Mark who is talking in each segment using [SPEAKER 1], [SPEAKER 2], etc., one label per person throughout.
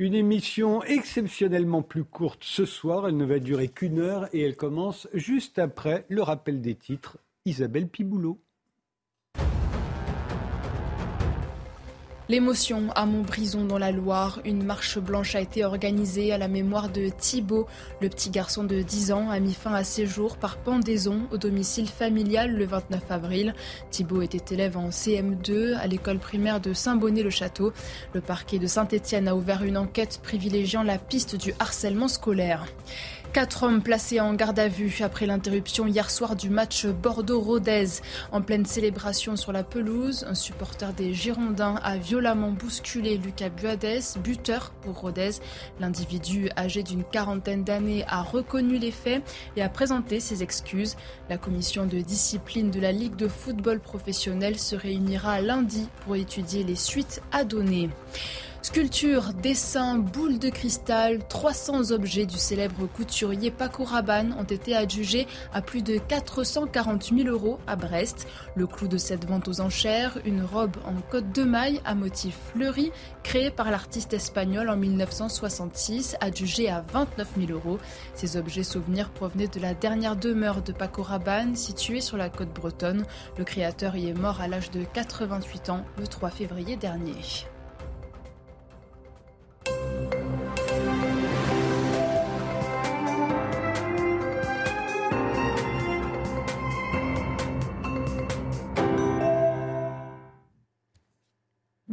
[SPEAKER 1] Une émission exceptionnellement plus courte ce soir. Elle ne va durer qu'une heure et elle commence juste après le rappel des titres. Isabelle Piboulot.
[SPEAKER 2] L'émotion à Montbrison dans la Loire, une marche blanche a été organisée à la mémoire de Thibault. Le petit garçon de 10 ans a mis fin à ses jours par pendaison au domicile familial le 29 avril. Thibault était élève en CM2 à l'école primaire de Saint-Bonnet-le-Château. Le parquet de Saint-Étienne a ouvert une enquête privilégiant la piste du harcèlement scolaire. Quatre hommes placés en garde à vue après l'interruption hier soir du match Bordeaux-Rodez. En pleine célébration sur la pelouse, un supporter des Girondins a violemment bousculé Lucas Buades, buteur pour Rodez. L'individu âgé d'une quarantaine d'années a reconnu les faits et a présenté ses excuses. La commission de discipline de la Ligue de football professionnel se réunira lundi pour étudier les suites à donner. Sculptures, dessins, boules de cristal, 300 objets du célèbre couturier Paco Rabanne ont été adjugés à plus de 440 000 euros à Brest. Le clou de cette vente aux enchères, une robe en côte de maille à motif fleuri, créée par l'artiste espagnol en 1966, adjugée à 29 000 euros. Ces objets souvenirs provenaient de la dernière demeure de Paco Rabanne, située sur la côte bretonne. Le créateur y est mort à l'âge de 88 ans le 3 février dernier.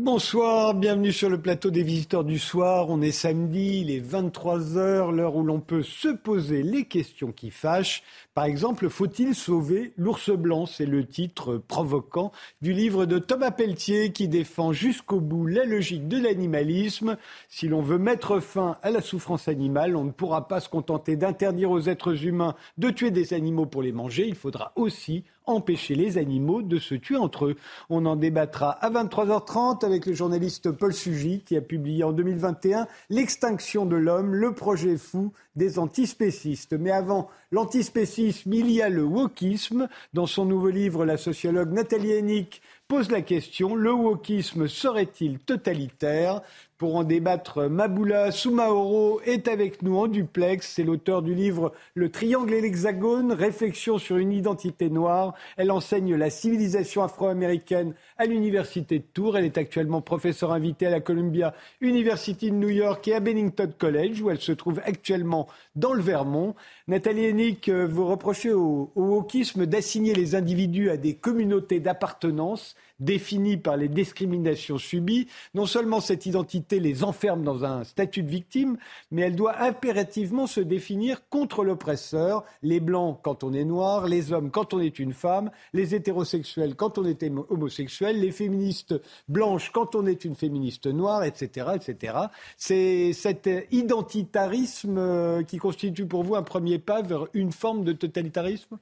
[SPEAKER 1] Bonsoir, bienvenue sur le plateau des visiteurs du soir. On est samedi, il est 23h, l'heure où l'on peut se poser les questions qui fâchent. Par exemple, faut-il sauver l'ours blanc? C'est le titre provoquant du livre de Thomas Pelletier qui défend jusqu'au bout la logique de l'animalisme. Si l'on veut mettre fin à la souffrance animale, on ne pourra pas se contenter d'interdire aux êtres humains de tuer des animaux pour les manger. Il faudra aussi empêcher les animaux de se tuer entre eux. On en débattra à 23h30 avec le journaliste Paul Sugy qui a publié en 2021 L'extinction de l'homme, le projet fou des antispécistes. Mais avant l'antispécisme, il y a le wokisme. Dans son nouveau livre, la sociologue Nathalie Hennick pose la question, le wokisme serait-il totalitaire? Pour en débattre, Maboula Soumaoro est avec nous en duplex. C'est l'auteur du livre Le triangle et l'hexagone, réflexion sur une identité noire. Elle enseigne la civilisation afro-américaine à l'université de Tours. Elle est actuellement professeure invitée à la Columbia University de New York et à Bennington College, où elle se trouve actuellement dans le Vermont. Nathalie Hennick, euh, vous reprochez au, au wokisme d'assigner les individus à des communautés d'appartenance définie par les discriminations subies, non seulement cette identité les enferme dans un statut de victime, mais elle doit impérativement se définir contre l'oppresseur, les blancs quand on est noir, les hommes quand on est une femme, les hétérosexuels quand on est homosexuel, les féministes blanches quand on est une féministe noire, etc. etc. C'est cet identitarisme euh, qui constitue pour vous un premier pas vers une forme de totalitarisme?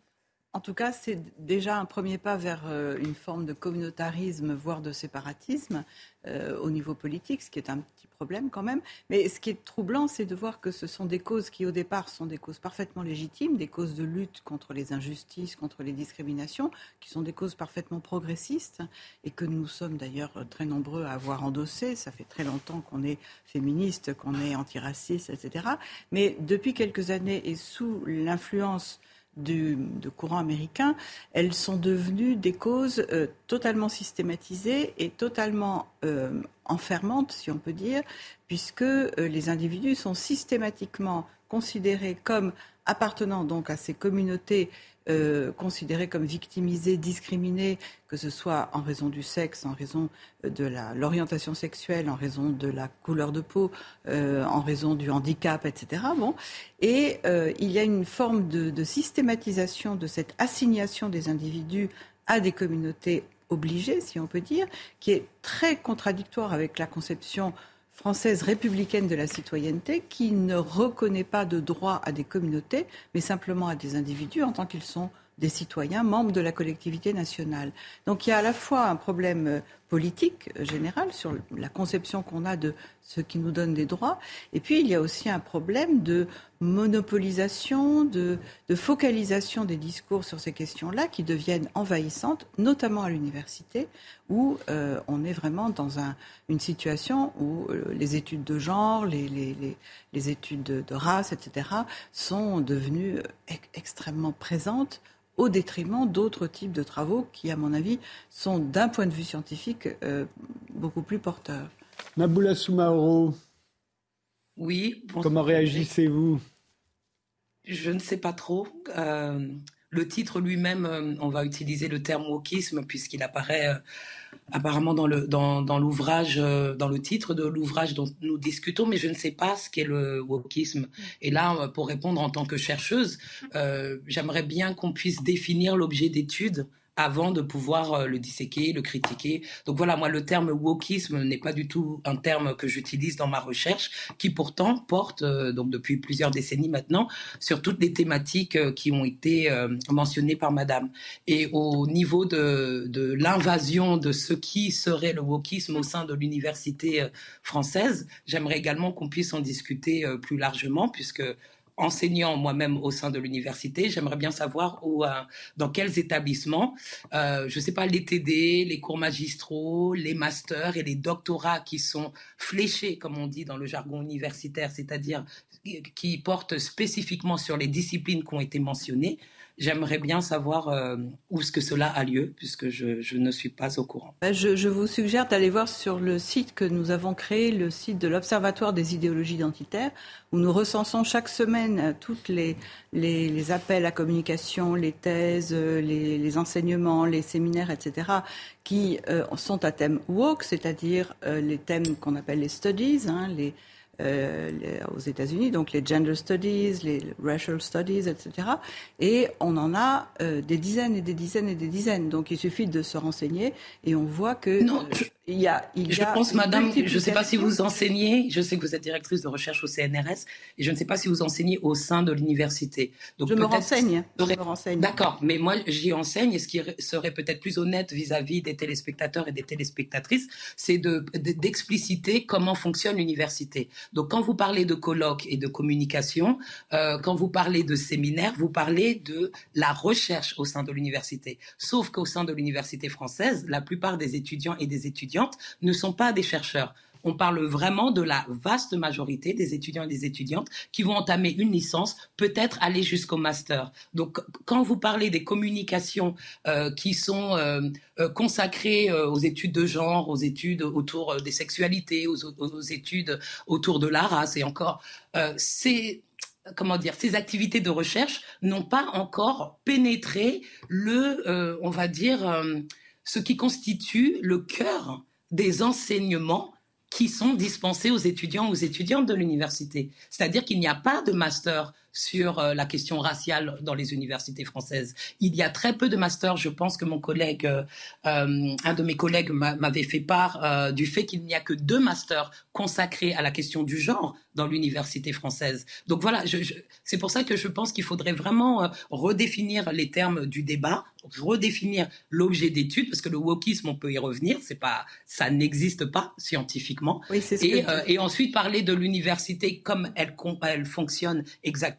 [SPEAKER 3] En tout cas, c'est déjà un premier pas vers euh, une forme de communautarisme, voire de séparatisme euh, au niveau politique, ce qui est un petit problème quand même. Mais ce qui est troublant, c'est de voir que ce sont des causes qui, au départ, sont des causes parfaitement légitimes, des causes de lutte contre les injustices, contre les discriminations, qui sont des causes parfaitement progressistes et que nous sommes d'ailleurs très nombreux à avoir endossées. Ça fait très longtemps qu'on est féministe, qu'on est antiraciste, etc. Mais depuis quelques années et sous l'influence de courant américain, elles sont devenues des causes euh, totalement systématisées et totalement euh, enfermantes, si on peut dire, puisque euh, les individus sont systématiquement considérés comme appartenant à ces communautés euh, considérés comme victimisés, discriminés, que ce soit en raison du sexe, en raison euh, de l'orientation sexuelle, en raison de la couleur de peau, euh, en raison du handicap, etc. Bon. Et il y a une forme de, de systématisation de cette assignation des individus à des communautés obligées, si on peut dire, qui est très contradictoire avec la conception française républicaine de la citoyenneté qui ne reconnaît pas de droit à des communautés, mais simplement à des individus en tant qu'ils sont des citoyens membres de la collectivité nationale. Donc il y a à la fois un problème euh, politique générale, sur la conception qu'on a de ce qui nous donne des droits. Et puis, il y a aussi un problème de monopolisation, de, focalisation des discours sur ces questions-là qui deviennent envahissantes, notamment à l'université, où euh, on est vraiment dans une situation où euh, les études de genre, les, études de, race, etc., sont devenues extrêmement présentes au détriment d'autres types de travaux qui, à mon avis, sont d'un point de vue scientifique euh, beaucoup plus porteurs.
[SPEAKER 1] Naboula Soumaoro.
[SPEAKER 4] Oui.
[SPEAKER 1] Comment réagissez-vous?
[SPEAKER 4] Je ne sais pas trop. Euh, le titre lui-même, euh, on va utiliser le terme wokisme puisqu'il apparaît apparemment dans le dans, l'ouvrage, euh, dans le titre de l'ouvrage dont nous discutons, mais je ne sais pas ce qu'est le wokisme. Et là, pour répondre en tant que chercheuse, euh, j'aimerais bien qu'on puisse définir l'objet d'étude avant de pouvoir euh, le disséquer, le critiquer. Donc voilà, moi, le terme wokisme n'est pas du tout un terme que j'utilise dans ma recherche, qui pourtant porte, euh, donc depuis plusieurs décennies maintenant, sur toutes les thématiques euh, qui ont été mentionnées par Madame. Et au niveau de, de l'invasion de ce qui serait le wokisme au sein de l'université française, j'aimerais également qu'on puisse en discuter plus largement, puisque enseignant moi-même au sein de l'université, j'aimerais bien savoir où, euh, dans quels établissements, euh, je ne sais pas, les TD, les cours magistraux, les masters et les doctorats qui sont fléchés, comme on dit dans le jargon universitaire, c'est-à-dire qui portent spécifiquement sur les disciplines qui ont été mentionnées. J'aimerais bien savoir euh, où est-ce que cela a lieu, puisque je, ne suis pas au courant.
[SPEAKER 3] Bah, je, vous suggère d'aller voir sur le site que nous avons créé, le site de l'Observatoire des idéologies identitaires, où nous recensons chaque semaine euh, tous les, appels à communication, les thèses, euh, les, enseignements, les séminaires, etc., qui sont à thème woke, c'est-à-dire les thèmes qu'on appelle les studies, hein, les euh, aux États-Unis, donc les gender studies, les racial studies, etc. Et on en a euh, des dizaines et des dizaines et des dizaines. Donc il suffit de se renseigner et on voit que
[SPEAKER 4] non, euh, il y a, il je pense, Madame, je ne sais pas si vous enseignez. Je sais que vous êtes directrice de recherche au CNRS et je ne sais pas si vous enseignez au sein de l'université.
[SPEAKER 3] Donc je me renseigne. Je me
[SPEAKER 4] renseigne. D'accord, mais moi j'y enseigne et ce qui serait peut-être plus honnête vis-à-vis des téléspectateurs et des téléspectatrices, c'est de d'expliciter comment fonctionne l'université. Donc quand vous parlez de colloques et de communication, euh, quand vous parlez de séminaires, vous parlez de la recherche au sein de l'université. Sauf qu'au sein de l'université française, la plupart des étudiants et des ne sont pas des chercheurs. On parle vraiment de la vaste majorité des étudiants et des étudiantes qui vont entamer une licence, peut-être aller jusqu'au master. Donc, quand vous parlez des communications euh, qui sont euh, euh, consacrées aux études de genre, aux études autour des sexualités, aux, études autour de la race, et encore, comment dire, ces activités de recherche n'ont pas encore pénétré le, on va dire, ce qui constitue le cœur des enseignements qui sont dispensés aux étudiants, aux étudiantes de l'université. C'est-à-dire qu'il n'y a pas de master sur euh, la question raciale dans les universités françaises. Il y a très peu de masters. Je pense que mon collègue, euh, euh, un de mes collègues m'avait fait part du fait qu'il n'y a que deux masters consacrés à la question du genre dans l'université française. Donc voilà, c'est pour ça que je pense qu'il faudrait vraiment redéfinir les termes du débat, redéfinir l'objet d'étude, parce que le wokisme, on peut y revenir, c'est pas, ça n'existe pas scientifiquement.
[SPEAKER 3] Oui,
[SPEAKER 4] et, et, ensuite parler de l'université comme elle, elle fonctionne exactement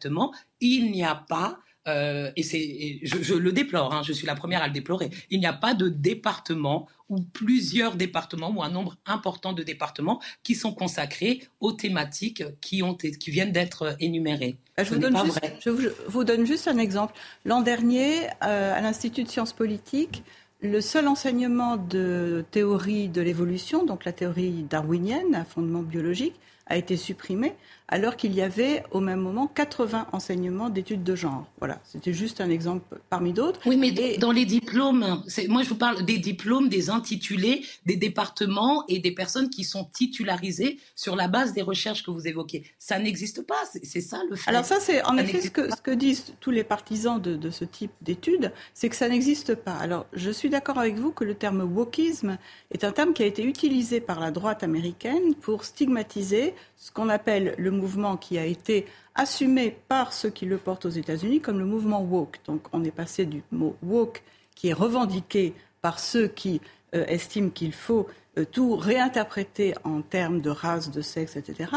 [SPEAKER 4] il n'y a pas euh, et c'est, je, le déplore, hein, je suis la première à le déplorer. Il n'y a pas de département ou plusieurs départements ou un nombre important de départements qui sont consacrés aux thématiques qui ont qui viennent d'être énumérées.
[SPEAKER 3] Euh, je vous, donne juste, je vous, donne juste, un exemple. L'an dernier, euh, à l'Institut de sciences politiques, le seul enseignement de théorie de l'évolution, donc la théorie darwinienne à fondement biologique, a été supprimé alors qu'il y avait au même moment 80 enseignements d'études de genre. Voilà, c'était juste un exemple parmi d'autres.
[SPEAKER 4] Oui, mais dans les diplômes, moi je vous parle des diplômes, des intitulés, des départements et des personnes qui sont titularisées sur la base des recherches que vous évoquez. Ça n'existe pas, c'est ça le fait.
[SPEAKER 3] Alors ça, c'est en effet ce que, ce que, disent tous les partisans de, de ce type d'études, c'est que ça n'existe pas. Alors je suis d'accord avec vous que le terme wokisme est un terme qui a été utilisé par la droite américaine pour stigmatiser ce qu'on appelle le mouvement qui a été assumé par ceux qui le portent aux États-Unis comme le mouvement woke. Donc on est passé du mot woke qui est revendiqué par ceux qui estiment qu'il faut tout réinterpréter en termes de race, de sexe, etc.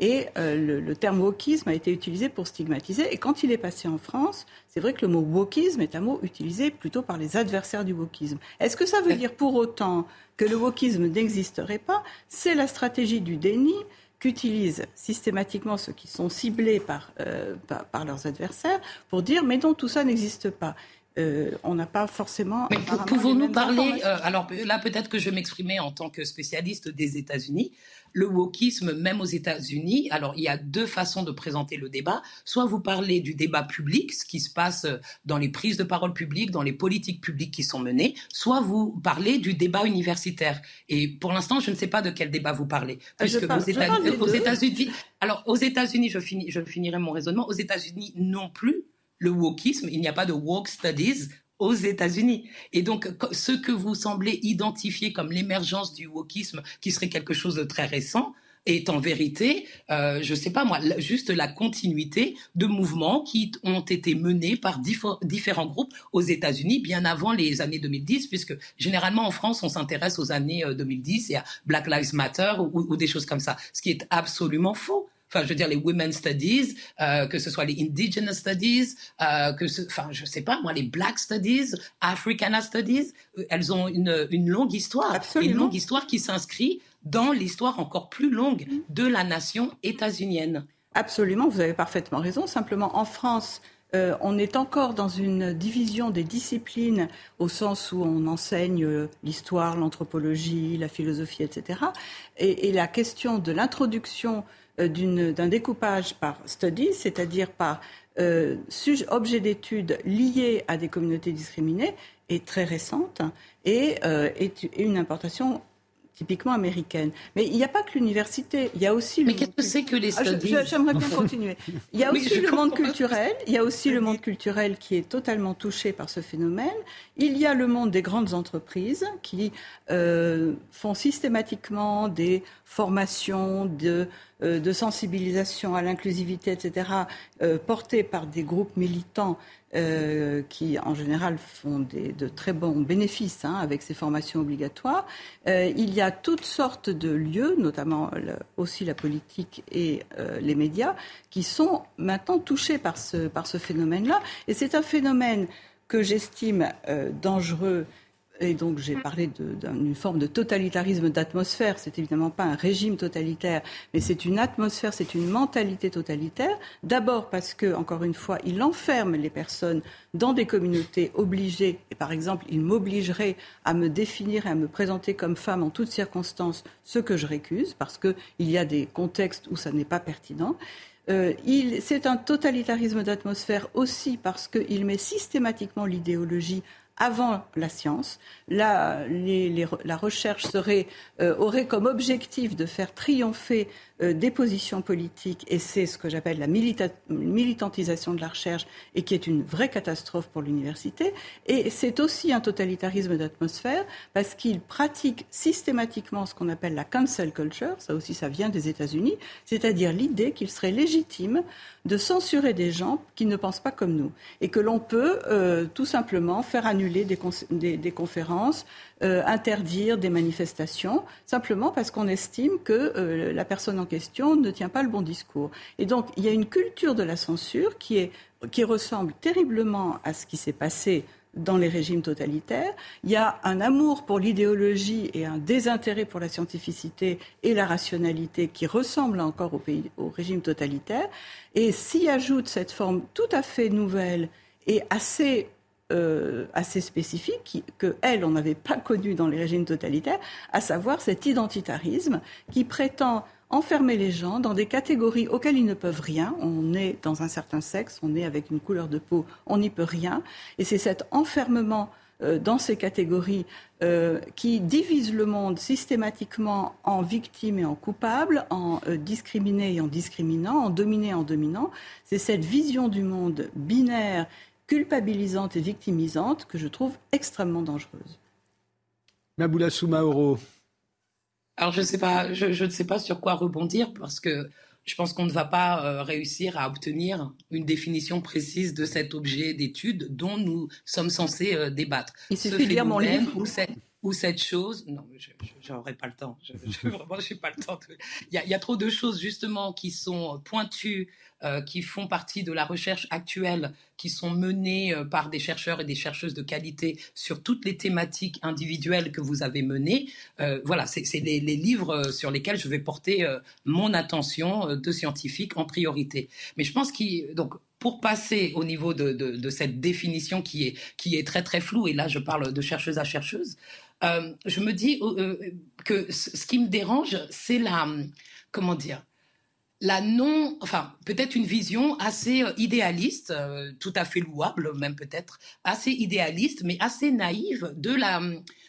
[SPEAKER 3] Et le, terme wokisme a été utilisé pour stigmatiser. Et quand il est passé en France, c'est vrai que le mot wokisme est un mot utilisé plutôt par les adversaires du wokisme. Est-ce que ça veut dire pour autant que le wokisme n'existerait pas? C'est la stratégie du déni qu'utilisent systématiquement ceux qui sont ciblés par, euh, par, leurs adversaires pour dire mais non, tout ça n'existe pas. Euh, on n'a pas forcément.
[SPEAKER 4] Mais pouvons-nous parler euh, Alors là, peut-être que je vais m'exprimer en tant que spécialiste des États-Unis le wokisme, même aux États-Unis, alors il y a deux façons de présenter le débat. Soit vous parlez du débat public, ce qui se passe dans les prises de parole publiques, dans les politiques publiques qui sont menées, soit vous parlez du débat universitaire. Et pour l'instant, je ne sais pas de quel débat vous parlez.
[SPEAKER 3] Puisque aux
[SPEAKER 4] États-Unis, alors aux États-Unis, je, je finirai mon raisonnement, aux États-Unis non plus, le wokisme, il n'y a pas de woke studies, aux États-Unis. Et donc, ce que vous semblez identifier comme l'émergence du wokisme, qui serait quelque chose de très récent, est en vérité, euh, je ne sais pas moi, juste la continuité de mouvements qui ont été menés par différents groupes aux États-Unis bien avant les années 2010, puisque généralement en France, on s'intéresse aux années 2010 euh, et à Black Lives Matter ou, des choses comme ça, ce qui est absolument faux enfin, je veux dire, les women's studies, euh, que ce soit les indigenous studies, euh, que ce, enfin, je sais pas, moi, les black studies, africana studies, euh, elles ont une, une longue histoire.
[SPEAKER 3] Absolument.
[SPEAKER 4] Une longue histoire qui s'inscrit dans l'histoire encore plus longue de la nation états-unienne.
[SPEAKER 3] Absolument, vous avez parfaitement raison. Simplement, en France, euh, on est encore dans une division des disciplines au sens où on enseigne l'histoire, l'anthropologie, la philosophie, etc. Et, et la question de l'introduction d'un découpage par studies, c'est-à-dire par euh, objet d'étude lié à des communautés discriminées, est très récente et euh, est une importation typiquement américaine. Mais il n'y a pas que l'université, il y a aussi
[SPEAKER 4] le Mais qu'est-ce que c'est que les ah, studies
[SPEAKER 3] J'aimerais bien continuer. Il y a aussi le monde culturel, il y a aussi le monde culturel qui est totalement touché par ce phénomène. Il y a le monde des grandes entreprises qui euh, font systématiquement des formations de, euh, de sensibilisation à l'inclusivité, etc., euh, portées par des groupes militants euh, qui en général font de très bons bénéfices hein, avec ces formations obligatoires. Il y a toutes sortes de lieux, notamment aussi la politique et les médias, qui sont maintenant touchés par ce, par ce phénomène-là. Et c'est un phénomène que j'estime dangereux et donc j'ai parlé d'une forme de totalitarisme d'atmosphère. C'est évidemment pas un régime totalitaire, mais c'est une atmosphère, c'est une mentalité totalitaire. D'abord parce que, encore une fois, il enferme les personnes dans des communautés obligées. Et par exemple, il m'obligerait à me définir et à me présenter comme femme en toutes circonstances, ce que je récuse, parce qu'il y a des contextes où ça n'est pas pertinent. Euh, c'est un totalitarisme d'atmosphère aussi parce qu'il met systématiquement l'idéologie avant la science. La, recherche euh, aurait comme objectif de faire triompher euh, des positions politiques, et c'est ce que j'appelle la militantisation de la recherche, et qui est une vraie catastrophe pour l'université. Et c'est aussi un totalitarisme d'atmosphère, parce qu'il pratique systématiquement ce qu'on appelle la cancel culture, ça aussi ça vient des États-Unis, c'est-à-dire l'idée qu'il serait légitime de censurer des gens qui ne pensent pas comme nous, et que l'on peut euh, tout simplement faire annuler des, des conférences, euh, interdire des manifestations, simplement parce qu'on estime que euh, la personne en question ne tient pas le bon discours. Et donc, il y a une culture de la censure qui, est, qui ressemble terriblement à ce qui s'est passé dans les régimes totalitaires. Il y a un amour pour l'idéologie et un désintérêt pour la scientificité et la rationalité qui ressemblent encore au régime totalitaire. Et s'y ajoute cette forme tout à fait nouvelle et assez euh, assez spécifique que elle on n'avait pas connu dans les régimes totalitaires, à savoir cet identitarisme qui prétend enfermer les gens dans des catégories auxquelles ils ne peuvent rien. On est dans un certain sexe, on est avec une couleur de peau, on n'y peut rien. Et c'est cet enfermement euh, dans ces catégories euh, qui divise le monde systématiquement en victimes et en coupables, en discriminés et en discriminants, en dominés et en dominants. C'est cette vision du monde binaire culpabilisante et victimisante que je trouve extrêmement dangereuse.
[SPEAKER 1] Maboula Soumaoro.
[SPEAKER 4] Alors je, sais pas, je, ne sais pas sur quoi rebondir parce que je pense qu'on ne va pas euh, réussir à obtenir une définition précise de cet objet d'étude dont nous sommes censés euh, débattre.
[SPEAKER 3] Il suffit de lire mon livre.
[SPEAKER 4] où cette chose, non, je n'aurai pas le temps. Je, je, vraiment, je pas le temps. Il, y a, il y, a, trop de choses justement qui sont pointues, euh, qui font partie de la recherche actuelle, qui sont menées euh, par des chercheurs et des chercheuses de qualité sur toutes les thématiques individuelles que vous avez menées. Euh, voilà, c'est les, les, livres sur lesquels je vais porter mon attention de scientifique en priorité. Mais je pense qu'il donc pour passer au niveau de, de, de, cette définition qui est, qui est très très floue, et là je parle de chercheuse à chercheuse, euh, je me dis euh, que ce qui me dérange, c'est la, comment dire, la non, enfin peut-être une vision assez euh, idéaliste, euh, tout à fait louable même peut-être, assez idéaliste, mais assez naïve de la,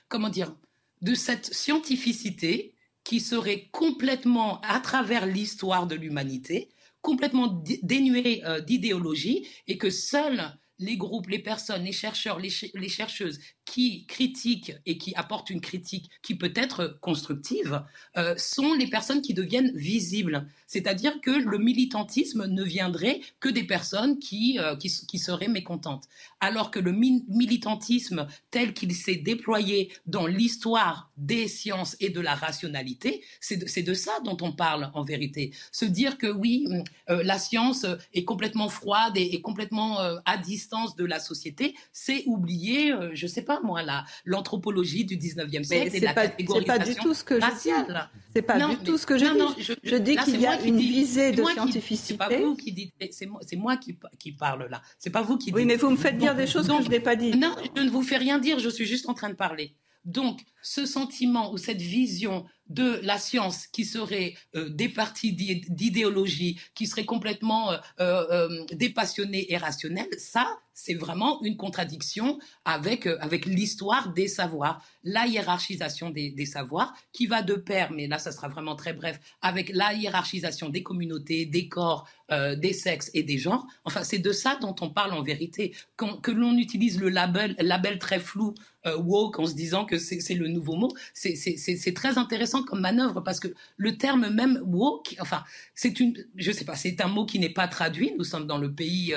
[SPEAKER 4] comment dire, de cette scientificité qui serait complètement à travers l'histoire de l'humanité, complètement dénuée euh, d'idéologie et que seuls les groupes, les personnes, les chercheurs, les, ch les, chercheuses qui critiquent et qui apportent une critique qui peut être constructive euh, sont les personnes qui deviennent visibles. C'est-à-dire que le militantisme ne viendrait que des personnes qui, euh, qui, seraient mécontentes. Alors que le mi militantisme tel qu'il s'est déployé dans l'histoire des sciences et de la rationalité, c'est de, de, ça dont on parle en vérité. Se dire que oui, euh, la science est complètement froide et, et complètement euh, à distance de la société, c'est oublier, euh, je sais pas moi, l'anthropologie du 19e siècle
[SPEAKER 3] mais
[SPEAKER 4] et la
[SPEAKER 3] pas,
[SPEAKER 4] catégorisation
[SPEAKER 3] pas du tout ce que
[SPEAKER 4] raciale.
[SPEAKER 3] C'est pas non, du tout ce que je
[SPEAKER 4] non,
[SPEAKER 3] dis.
[SPEAKER 4] je,
[SPEAKER 3] je dis qu'il y a une visée de scientificité.
[SPEAKER 4] C'est pas vous qui dites, c'est moi, moi qui, qui, parle là. C'est pas vous qui dites.
[SPEAKER 3] Oui, mais vous me faites dire des choses que je n'ai pas dites.
[SPEAKER 4] Non, je ne vous fais rien dire, je suis juste en train de parler. Donc, ce sentiment ou cette vision de la science qui serait euh, départie d'idéologie, qui serait complètement euh, euh, dépassionnée et rationnelle, ça, c'est vraiment une contradiction avec, euh, avec l'histoire des savoirs, la hiérarchisation des, savoirs, qui va de pair, mais là, ça sera vraiment très bref, avec la hiérarchisation des communautés, des corps, euh, des sexes et des genres. Enfin, c'est de ça dont on parle en vérité. Quand, que l'on utilise le label, très flou euh, woke en se disant que c'est le nouveau mot, c'est très intéressant comme manœuvre parce que le terme même woke, enfin, c'est c'est un mot qui n'est pas traduit. Nous sommes dans le pays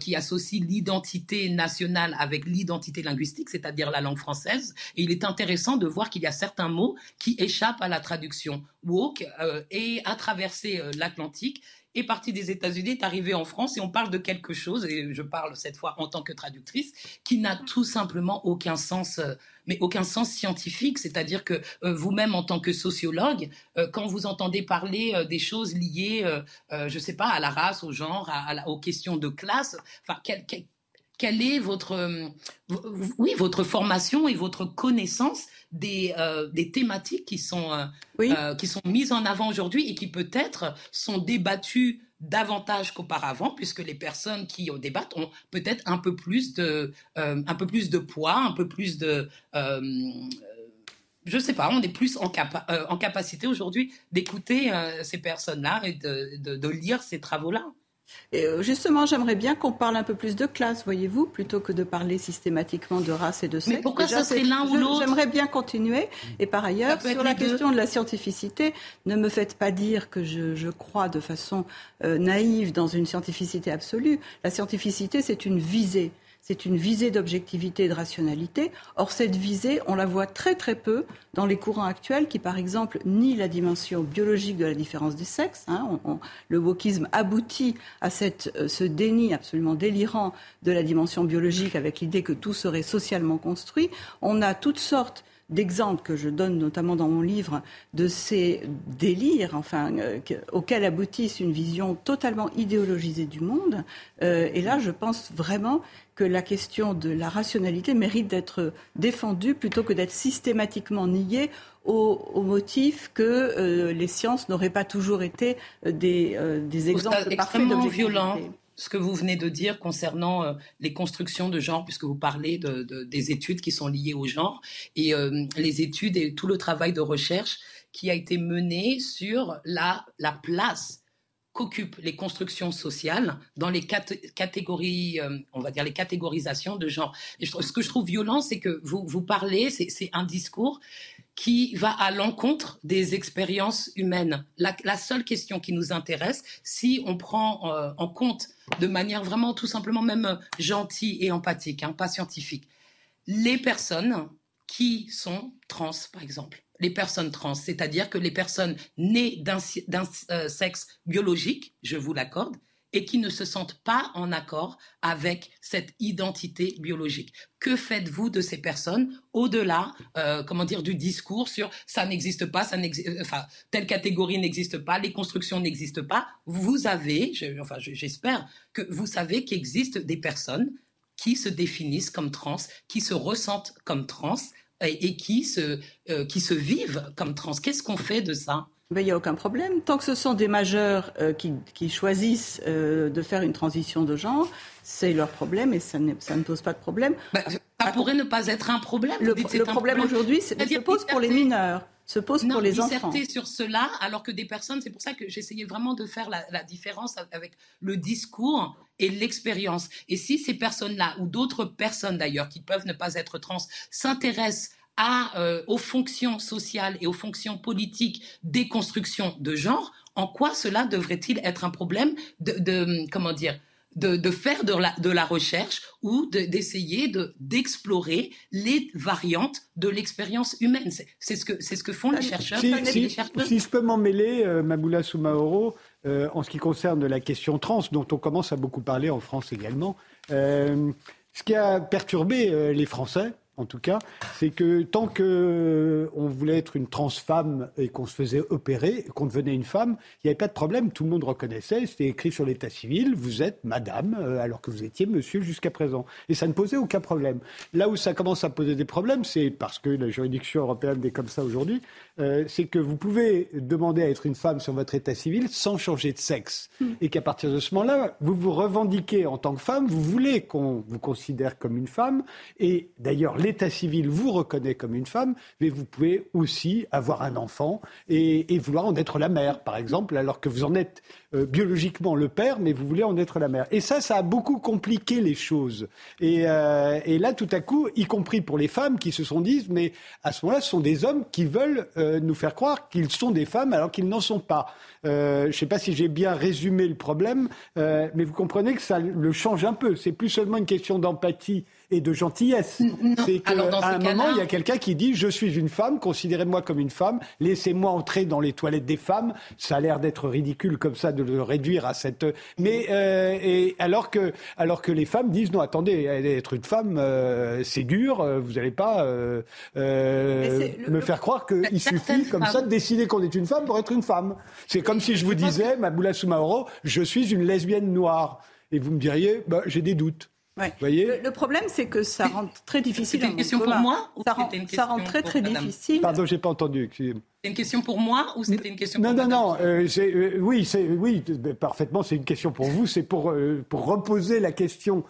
[SPEAKER 4] qui associe l'identité nationale avec l'identité linguistique, c'est-à-dire la langue française. Et il est intéressant de voir qu'il y a certains mots qui échappent à la traduction. Woke euh, et a traversé euh, l'Atlantique est parti des États-Unis, est arrivé en France et on parle de quelque chose, et je parle cette fois en tant que traductrice, qui n'a tout simplement aucun sens, euh, mais aucun sens scientifique. C'est-à-dire que euh, vous-même, en tant que sociologue, quand vous entendez parler des choses liées, je ne sais pas, à la race, au genre, aux questions de classe, enfin, quel, quelle est votre, oui, votre formation et votre connaissance des, euh, des thématiques qui sont, euh,
[SPEAKER 3] oui.
[SPEAKER 4] euh, qui sont mises en avant aujourd'hui et qui peut-être sont débattues davantage qu'auparavant, puisque les personnes qui au débattent ont peut-être un peu plus de, un peu plus de poids, un peu plus de je sais pas, on est plus en, capa euh, en capacité aujourd'hui d'écouter euh, ces personnes-là et de, de, de, lire ces travaux-là.
[SPEAKER 3] Et justement, j'aimerais bien qu'on parle un peu plus de classe, voyez-vous, plutôt que de parler systématiquement de race et de sexe.
[SPEAKER 4] Mais pourquoi Déjà, ça serait l'un ou l'autre
[SPEAKER 3] J'aimerais bien continuer. Et par ailleurs, sur la question de la scientificité, ne me faites pas dire que je, je crois de façon euh, naïve dans une scientificité absolue. La scientificité, c'est une visée c'est une visée d'objectivité et de rationalité. Or, cette visée, on la voit très très peu dans les courants actuels qui, par exemple, nient la dimension biologique de la différence des sexes. Hein. Le wokisme aboutit à euh, ce déni absolument délirant de la dimension biologique avec l'idée que tout serait socialement construit. On a toutes sortes d'exemples que je donne notamment dans mon livre de ces délires enfin, euh, auxquels aboutissent une vision totalement idéologisée du monde. Euh, et là, je pense vraiment que la question de la rationalité mérite d'être défendue plutôt que d'être systématiquement niée au, au, motif que euh, les sciences n'auraient pas toujours été des, des exemples parfaits
[SPEAKER 4] violent ce que vous venez de dire concernant euh, les constructions de genre, puisque vous parlez de, de, des études qui sont liées au genre, et euh, les études et tout le travail de recherche qui a été mené sur la, la place qu'occupent les constructions sociales dans les cat catégories, euh, on va dire les catégorisations de genre. Ce que je trouve violent, c'est que vous, vous parlez, c'est un discours qui va à l'encontre des expériences humaines. La, seule question qui nous intéresse, si on prend euh, en compte de manière vraiment tout simplement même gentille et empathique, hein, pas scientifique, les personnes qui sont trans, par exemple. Les personnes trans, c'est-à-dire que les personnes nées d'un euh, sexe biologique, je vous l'accorde, et qui ne se sentent pas en accord avec cette identité biologique. Que faites-vous de ces personnes au-delà, euh, comment dire, du discours sur ça n'existe pas, ça euh, enfin telle catégorie n'existe pas, les constructions n'existent pas. Vous avez, enfin j'espère que vous savez qu'il existe des personnes qui se définissent comme trans, qui se ressentent comme trans et, qui se euh, qui se vivent comme trans. Qu'est-ce qu'on fait de ça?
[SPEAKER 3] Il n'y a aucun problème. Tant que ce sont des majeurs euh, qui, choisissent euh, de faire une transition de genre, c'est leur problème et ça ne, ça ne pose pas de problème.
[SPEAKER 4] Ben, ça pourrait ne pas être un problème.
[SPEAKER 3] Le, problème, aujourd'hui se pose pour les mineurs se pose pour les enfants.
[SPEAKER 4] sur cela, alors que des personnes, c'est pour ça que j'essayais vraiment de faire la, différence avec le discours et l'expérience. Et si ces personnes-là, ou d'autres personnes d'ailleurs, qui peuvent ne pas être trans, s'intéressent à, euh, aux fonctions sociales et aux fonctions politiques des constructions de genre, en quoi cela devrait-il être un problème de, comment dire, de, faire de la, de la, recherche ou d'essayer de, d'explorer les variantes de l'expérience humaine? C'est, ce que, c'est ce que font les chercheurs.
[SPEAKER 1] Si, si, je peux m'en mêler, euh, Maboula Soumaoro, euh, en ce qui concerne la question trans, dont on commence à beaucoup parler en France également, ce qui a perturbé les Français, en tout cas, c'est que tant qu'on euh, voulait être une trans femme et qu'on se faisait opérer, qu'on devenait une femme, il n'y avait pas de problème. Tout le monde reconnaissait, c'était écrit sur l'état civil, vous êtes madame, euh, alors que vous étiez monsieur jusqu'à présent. Et ça ne posait aucun problème. Là où ça commence à poser des problèmes, c'est parce que la juridiction européenne est comme ça aujourd'hui, euh, c'est que vous pouvez demander à être une femme sur votre état civil sans changer de sexe. Hmm. Et qu'à partir de ce moment-là, vous vous revendiquez en tant que femme, vous voulez qu'on vous considère comme une femme. Et d'ailleurs, l'état civil vous reconnaît comme une femme, mais vous pouvez aussi avoir un enfant et, vouloir en être la mère, par exemple, alors que vous en êtes euh, biologiquement le père, mais vous voulez en être la mère. Et ça, ça a beaucoup compliqué les choses. Et, euh, là, tout à coup, y compris pour les femmes qui se sont dit, mais à ce moment-là, ce sont des hommes qui veulent euh, nous faire croire qu'ils sont des femmes alors qu'ils n'en sont pas. je ne sais pas si j'ai bien résumé le problème, mais vous comprenez que ça le change un peu. C'est plus seulement une question d'empathie et de gentillesse. C'est qu'à un moment, il y a quelqu'un qui dit Je suis une femme, considérez-moi comme une femme, laissez-moi entrer dans les toilettes des femmes. Ça a l'air d'être ridicule comme ça de le réduire à cette. Mais euh, et alors que alors que les femmes disent non, attendez, être une femme, euh, c'est dur. Euh, vous n'allez pas me faire croire qu'il suffit comme ça de décider qu'on est une femme pour être une femme. C'est comme si je vous disais, Maboula Soumaoro, je suis une lesbienne noire. Et vous me diriez, bah, j'ai des doutes.
[SPEAKER 3] Voyez le, problème, c'est que ça rend très difficile.
[SPEAKER 4] C'était une question pour moi
[SPEAKER 3] ça rend, ça rend très très difficile.
[SPEAKER 1] Pardon, j'ai pas entendu.
[SPEAKER 4] C'est une question pour moi ou c'était une question
[SPEAKER 1] non,
[SPEAKER 4] pour
[SPEAKER 1] Non, non, non. Euh, euh, oui, c'est oui, parfaitement. C'est une question pour vous. C'est pour euh, pour reposer la question.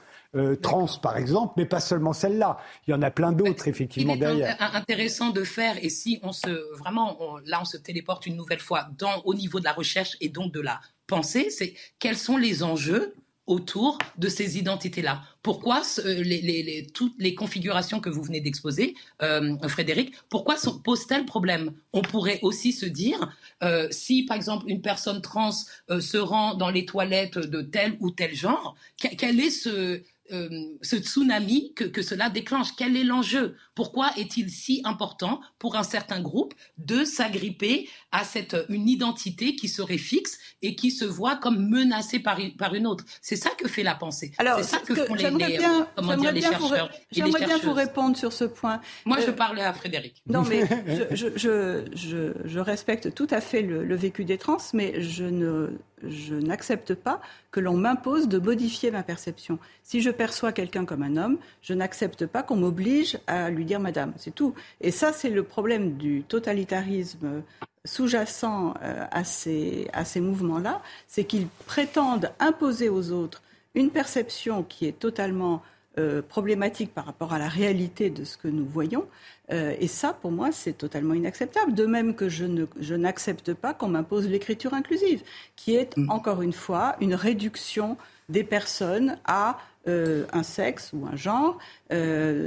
[SPEAKER 1] trans, par exemple, mais pas seulement celle-là. Il y en a plein d'autres, effectivement, derrière.
[SPEAKER 4] C'est intéressant de faire, et si on se, vraiment, là, on se téléporte une nouvelle fois dans, au niveau de la recherche et donc de la pensée, c'est quels sont les enjeux autour de ces identités-là. Pourquoi les, toutes les configurations que vous venez d'exposer, euh, Frédéric, pourquoi posent-elles problème? On pourrait aussi se dire, euh, si par exemple une personne trans euh, se rend dans les toilettes de tel ou tel genre, quel est ce, euh, ce tsunami que, cela déclenche? Quel est l'enjeu? Pourquoi est-il si important pour un certain groupe de s'agripper à cette une identité qui serait fixe et qui se voit comme menacée par, par une autre? C'est ça que fait la pensée.
[SPEAKER 3] Alors,
[SPEAKER 4] c'est ça
[SPEAKER 3] que, font les, bien, les chercheurs. J'aimerais bien vous répondre sur ce point.
[SPEAKER 4] Moi, je euh, parlais à Frédéric.
[SPEAKER 3] Non, mais je, je, je, respecte tout à fait le, le vécu des trans, mais je ne je n'accepte pas que l'on m'impose de modifier ma perception. Si je perçois quelqu'un comme un homme, je n'accepte pas qu'on m'oblige à lui dire madame. C'est tout. Et ça, c'est le problème du totalitarisme sous-jacent euh, à ces, mouvements-là, c'est qu'ils prétendent imposer aux autres une perception qui est totalement euh, problématique par rapport à la réalité de ce que nous voyons. Euh, et ça, pour moi, c'est totalement inacceptable. De même que je, ne, je n'accepte pas qu'on m'impose l'écriture inclusive, qui est, mm. encore une fois, une réduction des personnes à euh, un sexe ou un genre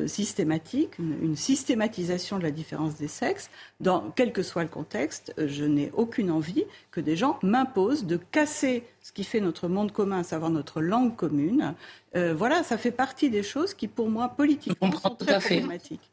[SPEAKER 3] systématique, une, une, systématisation de la différence des sexes. Dans quel que soit le contexte, je n'ai aucune envie que des gens m'imposent de casser ce qui fait notre monde commun, à savoir notre langue commune, euh, voilà, ça fait partie des choses qui, pour moi, politiquement, sont très problématiques.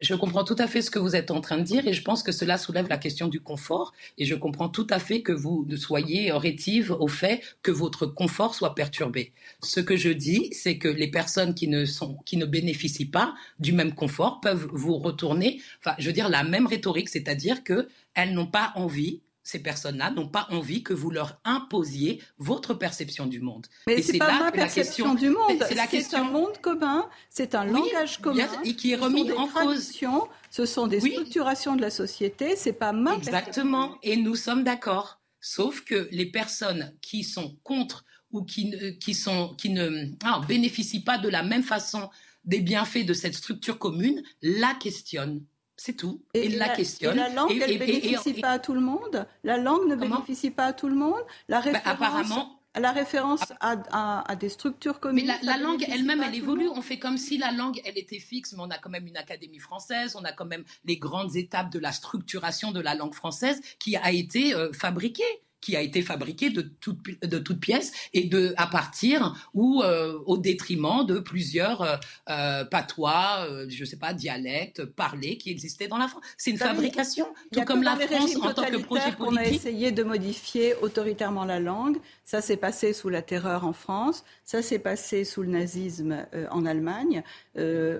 [SPEAKER 4] Je comprends tout à fait ce que vous êtes en train de dire et je pense que cela soulève la question du confort et je comprends tout à fait que vous soyez rétive au fait que votre confort soit perturbé. Ce que je dis, c'est que les personnes qui ne sont, qui ne bénéficient pas du même confort peuvent vous retourner, enfin, je veux dire la même rhétorique, c'est-à-dire que elles n'ont pas envie ces personnes-là n'ont pas envie que vous leur imposiez votre perception du monde.
[SPEAKER 3] Mais c'est pas ma perception du monde. C'est la question. un monde commun, c'est un langage commun
[SPEAKER 4] et qui est remis en cause.
[SPEAKER 3] Ce sont des structurations de la société. C'est pas ma
[SPEAKER 4] Exactement. Et nous sommes d'accord. Sauf que les personnes qui sont contre ou qui, qui, sont, qui ne ah, bénéficient pas de la même façon des bienfaits de cette structure commune la questionnent. C'est tout.
[SPEAKER 3] Et, la, questionne. Et la langue, elle ne bénéficie pas à tout le monde? La langue ne bénéficie pas à tout le monde? La bah, référence, apparemment, la référence à, à, des structures communes.
[SPEAKER 4] Mais la, langue elle-même, elle évolue. On fait comme si la langue, elle était fixe, mais on a quand même une académie française, on a quand même les grandes étapes de la structuration de la langue française qui a été euh, fabriquée qui a été fabriqué de toutes de toute pièces et de à partir ou euh, au détriment de plusieurs euh, euh patois, euh, je sais pas, dialectes, parlés qui existaient dans la France. C'est une fabrication, tout comme la France en tant que projet politique. On
[SPEAKER 3] a essayé de modifier autoritairement la langue. Ça s'est passé sous la terreur en France. Ça s'est passé sous le nazisme en Allemagne.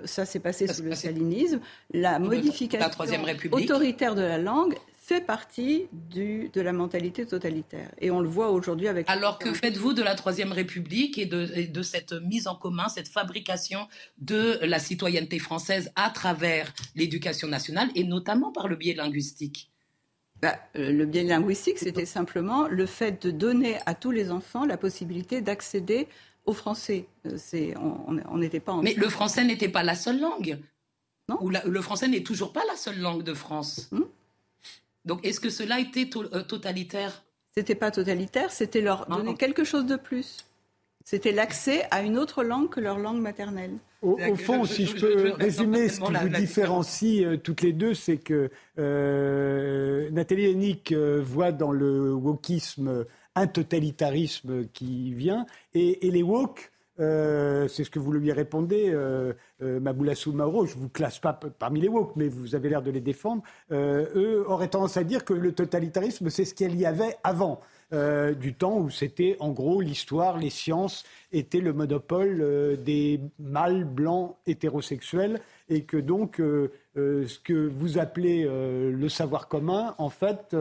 [SPEAKER 3] ça s'est passé sous le stalinisme. La modification autoritaire de la langue, fait partie du, de la mentalité totalitaire. Et on le voit aujourd'hui avec...
[SPEAKER 4] Alors que faites-vous de la Troisième République et de, de, cette mise en commun, cette fabrication de la citoyenneté française à travers l'éducation nationale et notamment par le biais linguistique?
[SPEAKER 3] Bah, euh, le biais linguistique, c'était simplement le fait de donner à tous les enfants la possibilité d'accéder au français. Euh, on n'était pas
[SPEAKER 4] Mais le français n'était pas la seule langue. Non. Le français n'est toujours pas la seule langue de France. Hmm donc, est-ce que cela était euh, totalitaire?
[SPEAKER 3] C'était pas totalitaire, c'était leur donner quelque chose de plus. C'était l'accès à une autre langue que leur langue maternelle.
[SPEAKER 1] Au, fond, si je, peux résumer ce qui vous différencie euh, toutes les deux, c'est que euh, Nathalie Hennick voit dans le wokisme un totalitarisme qui vient, et, et les woke euh, c'est ce que vous lui répondez, euh, euh, Mauro, je ne vous classe pas parmi les woke, mais vous avez l'air de les défendre, euh, eux auraient tendance à dire que le totalitarisme, c'est ce qu'il y avait avant. du temps où c'était en gros l'histoire, les sciences étaient le monopole des mâles blancs hétérosexuels et que donc ce que vous appelez le savoir commun, en fait,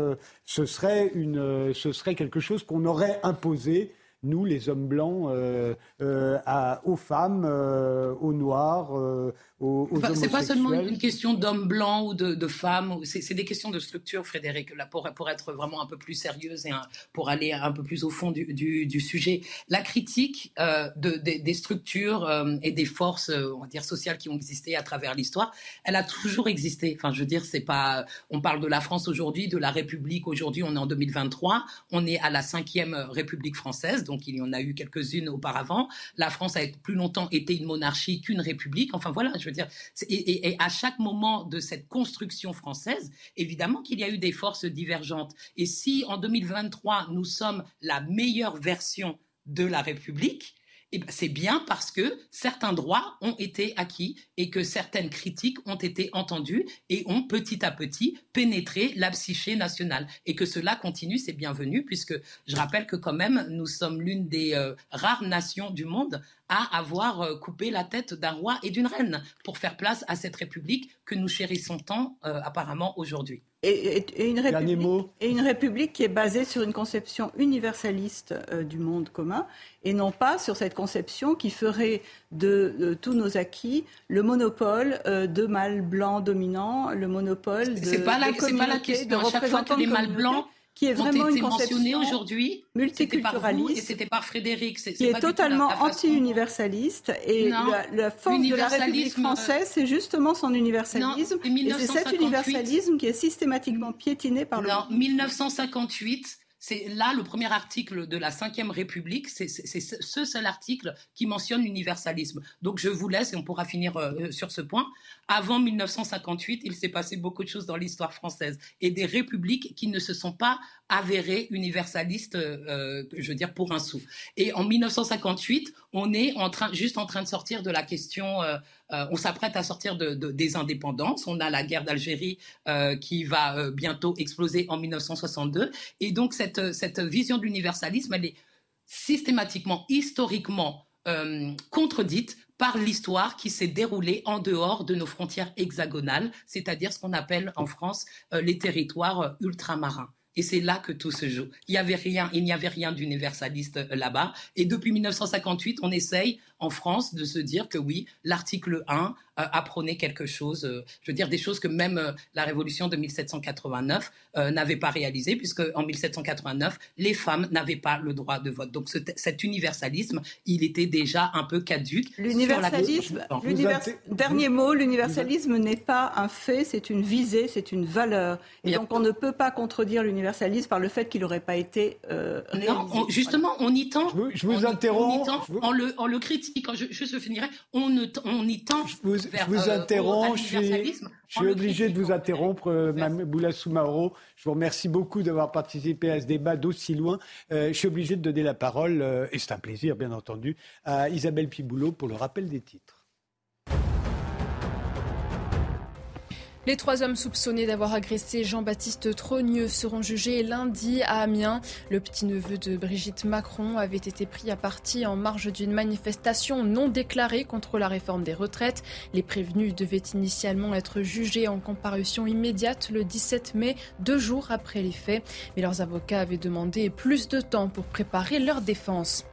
[SPEAKER 1] ce, serait une, ce serait quelque chose qu'on aurait imposé nous, les hommes blancs, euh, euh, aux femmes, euh, aux noirs, aux, aux
[SPEAKER 4] C'est pas seulement une question d'hommes blancs ou de, femmes, c'est des questions de structure, Frédéric, là, pour, pour être vraiment un peu plus sérieuse et pour aller un peu plus au fond du, sujet. La critique de, des structures et des forces, on va dire, sociales qui ont existé à travers l'histoire, elle a toujours existé. Enfin, je veux dire, c'est pas. On parle de la France aujourd'hui, de la République aujourd'hui, on est en 2023, on est à la cinquième République française donc il y en a eu quelques-unes auparavant. La France a plus longtemps été une monarchie qu'une république. Enfin voilà, je veux dire, et, à chaque moment de cette construction française, évidemment qu'il y a eu des forces divergentes. Et si en 2023 nous sommes la meilleure version de la République, eh ben, c'est bien parce que certains droits ont été acquis et que certaines critiques ont été entendues et ont petit à petit pénétré la psyché nationale. Et que cela continue, c'est bienvenu, puisque je rappelle que quand même, nous sommes l'une des euh, rares nations du monde à avoir euh, coupé la tête d'un roi et d'une reine pour faire place à cette république que nous chérissons tant euh, apparemment aujourd'hui.
[SPEAKER 3] Et, une république, qui est basée sur une conception universaliste euh, du monde commun et non pas sur cette conception qui ferait de, tous nos acquis le monopole de mâles blancs dominants, le monopole de,
[SPEAKER 4] c'est pas la, pas la question. De à chaque fois que les mâles blancs qui est vraiment une conception aujourd'hui multiculturaliste. Et c'était par Frédéric.
[SPEAKER 3] qui est totalement anti-universaliste. Et la, force de la République euh, française, c'est justement son universalisme. et c'est cet universalisme qui est systématiquement piétiné par le.
[SPEAKER 4] En 1958, c'est là le premier article de la Ve République, c'est ce seul article qui mentionne l'universalisme. Donc je vous laisse et on pourra finir euh, euh, sur ce point. Avant 1958, il s'est passé beaucoup de choses dans l'histoire française et des républiques qui ne se sont pas avéré universaliste, euh, je veux dire pour un sou. Et en 1958, on est juste en train de sortir de la question. Euh, on s'apprête à sortir de, des indépendances. On a la guerre d'Algérie qui va bientôt exploser en 1962. Et donc cette, vision de l'universalisme, elle est systématiquement, historiquement contredite par l'histoire qui s'est déroulée en dehors de nos frontières hexagonales, c'est-à-dire ce qu'on appelle en France les territoires ultramarins. Et c'est là que tout se joue. Il n'y avait rien, il n'y avait rien d'universaliste euh, là-bas. Et depuis 1958, on essaye en France de se dire que oui, l'article 1 euh, apprenait quelque chose, euh, je veux dire des choses que même euh, la révolution de 1789 n'avait pas réalisées, puisque en 1789, les femmes n'avaient pas le droit de vote. Donc cet universalisme, il était déjà un peu caduque.
[SPEAKER 3] L'universalisme, dernier mot, l'universalisme n'est pas un fait, c'est une visée, c'est une valeur. Et donc on ne peut pas contredire l'universalisme par le fait qu'il n'aurait pas été
[SPEAKER 4] Non, justement, on y tend.
[SPEAKER 1] Je vous, interromps.
[SPEAKER 4] en, le, en le critiquant. Je, je finirai. On, on y tend
[SPEAKER 1] je vous euh, interromps. je suis, obligé de vous interrompre, euh, Mme Boula Soumaoro. Je vous remercie beaucoup d'avoir participé à ce débat d'aussi loin. Euh, je suis obligé de donner la parole, et c'est un plaisir, bien entendu, à Isabelle Piboulot pour le rappel des titres.
[SPEAKER 2] Les trois hommes soupçonnés d'avoir agressé Jean-Baptiste Trogneux seront jugés lundi à Amiens. Le petit-neveu de Brigitte Macron avait été pris à partie en marge d'une manifestation non déclarée contre la réforme des retraites. Les prévenus devaient initialement être jugés en comparution immédiate le 17 mai, deux jours après les faits. Mais leurs avocats avaient demandé plus de temps pour préparer leur défense.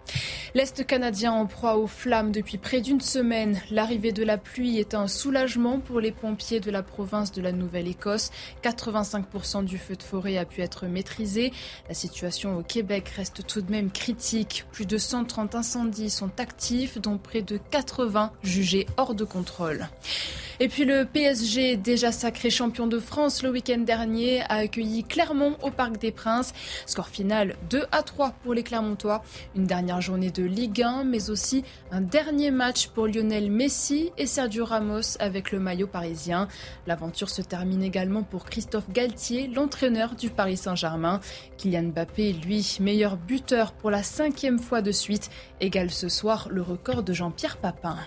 [SPEAKER 2] L'Est canadien en proie aux flammes depuis près d'une semaine. L'arrivée de la pluie est un soulagement pour les pompiers de la province de la Nouvelle-Écosse. 85% du feu de forêt a pu être maîtrisé. La situation au Québec reste tout de même critique. Plus de 130 incendies sont actifs, dont près de 80 jugés hors de contrôle. Et puis le PSG, déjà sacré champion de France le week-end dernier, a accueilli Clermont au Parc des Princes. Score final 2 à 3 pour les Clermontois. Une dernière journée de Ligue 1, mais aussi un dernier match pour Lionel Messi et Sergio Ramos avec le maillot parisien. L'aventure se termine également pour Christophe Galtier, l'entraîneur du Paris Saint-Germain. Kylian Mbappé, lui, meilleur buteur pour la cinquième fois de suite, égale ce soir le record de Jean-Pierre Papin.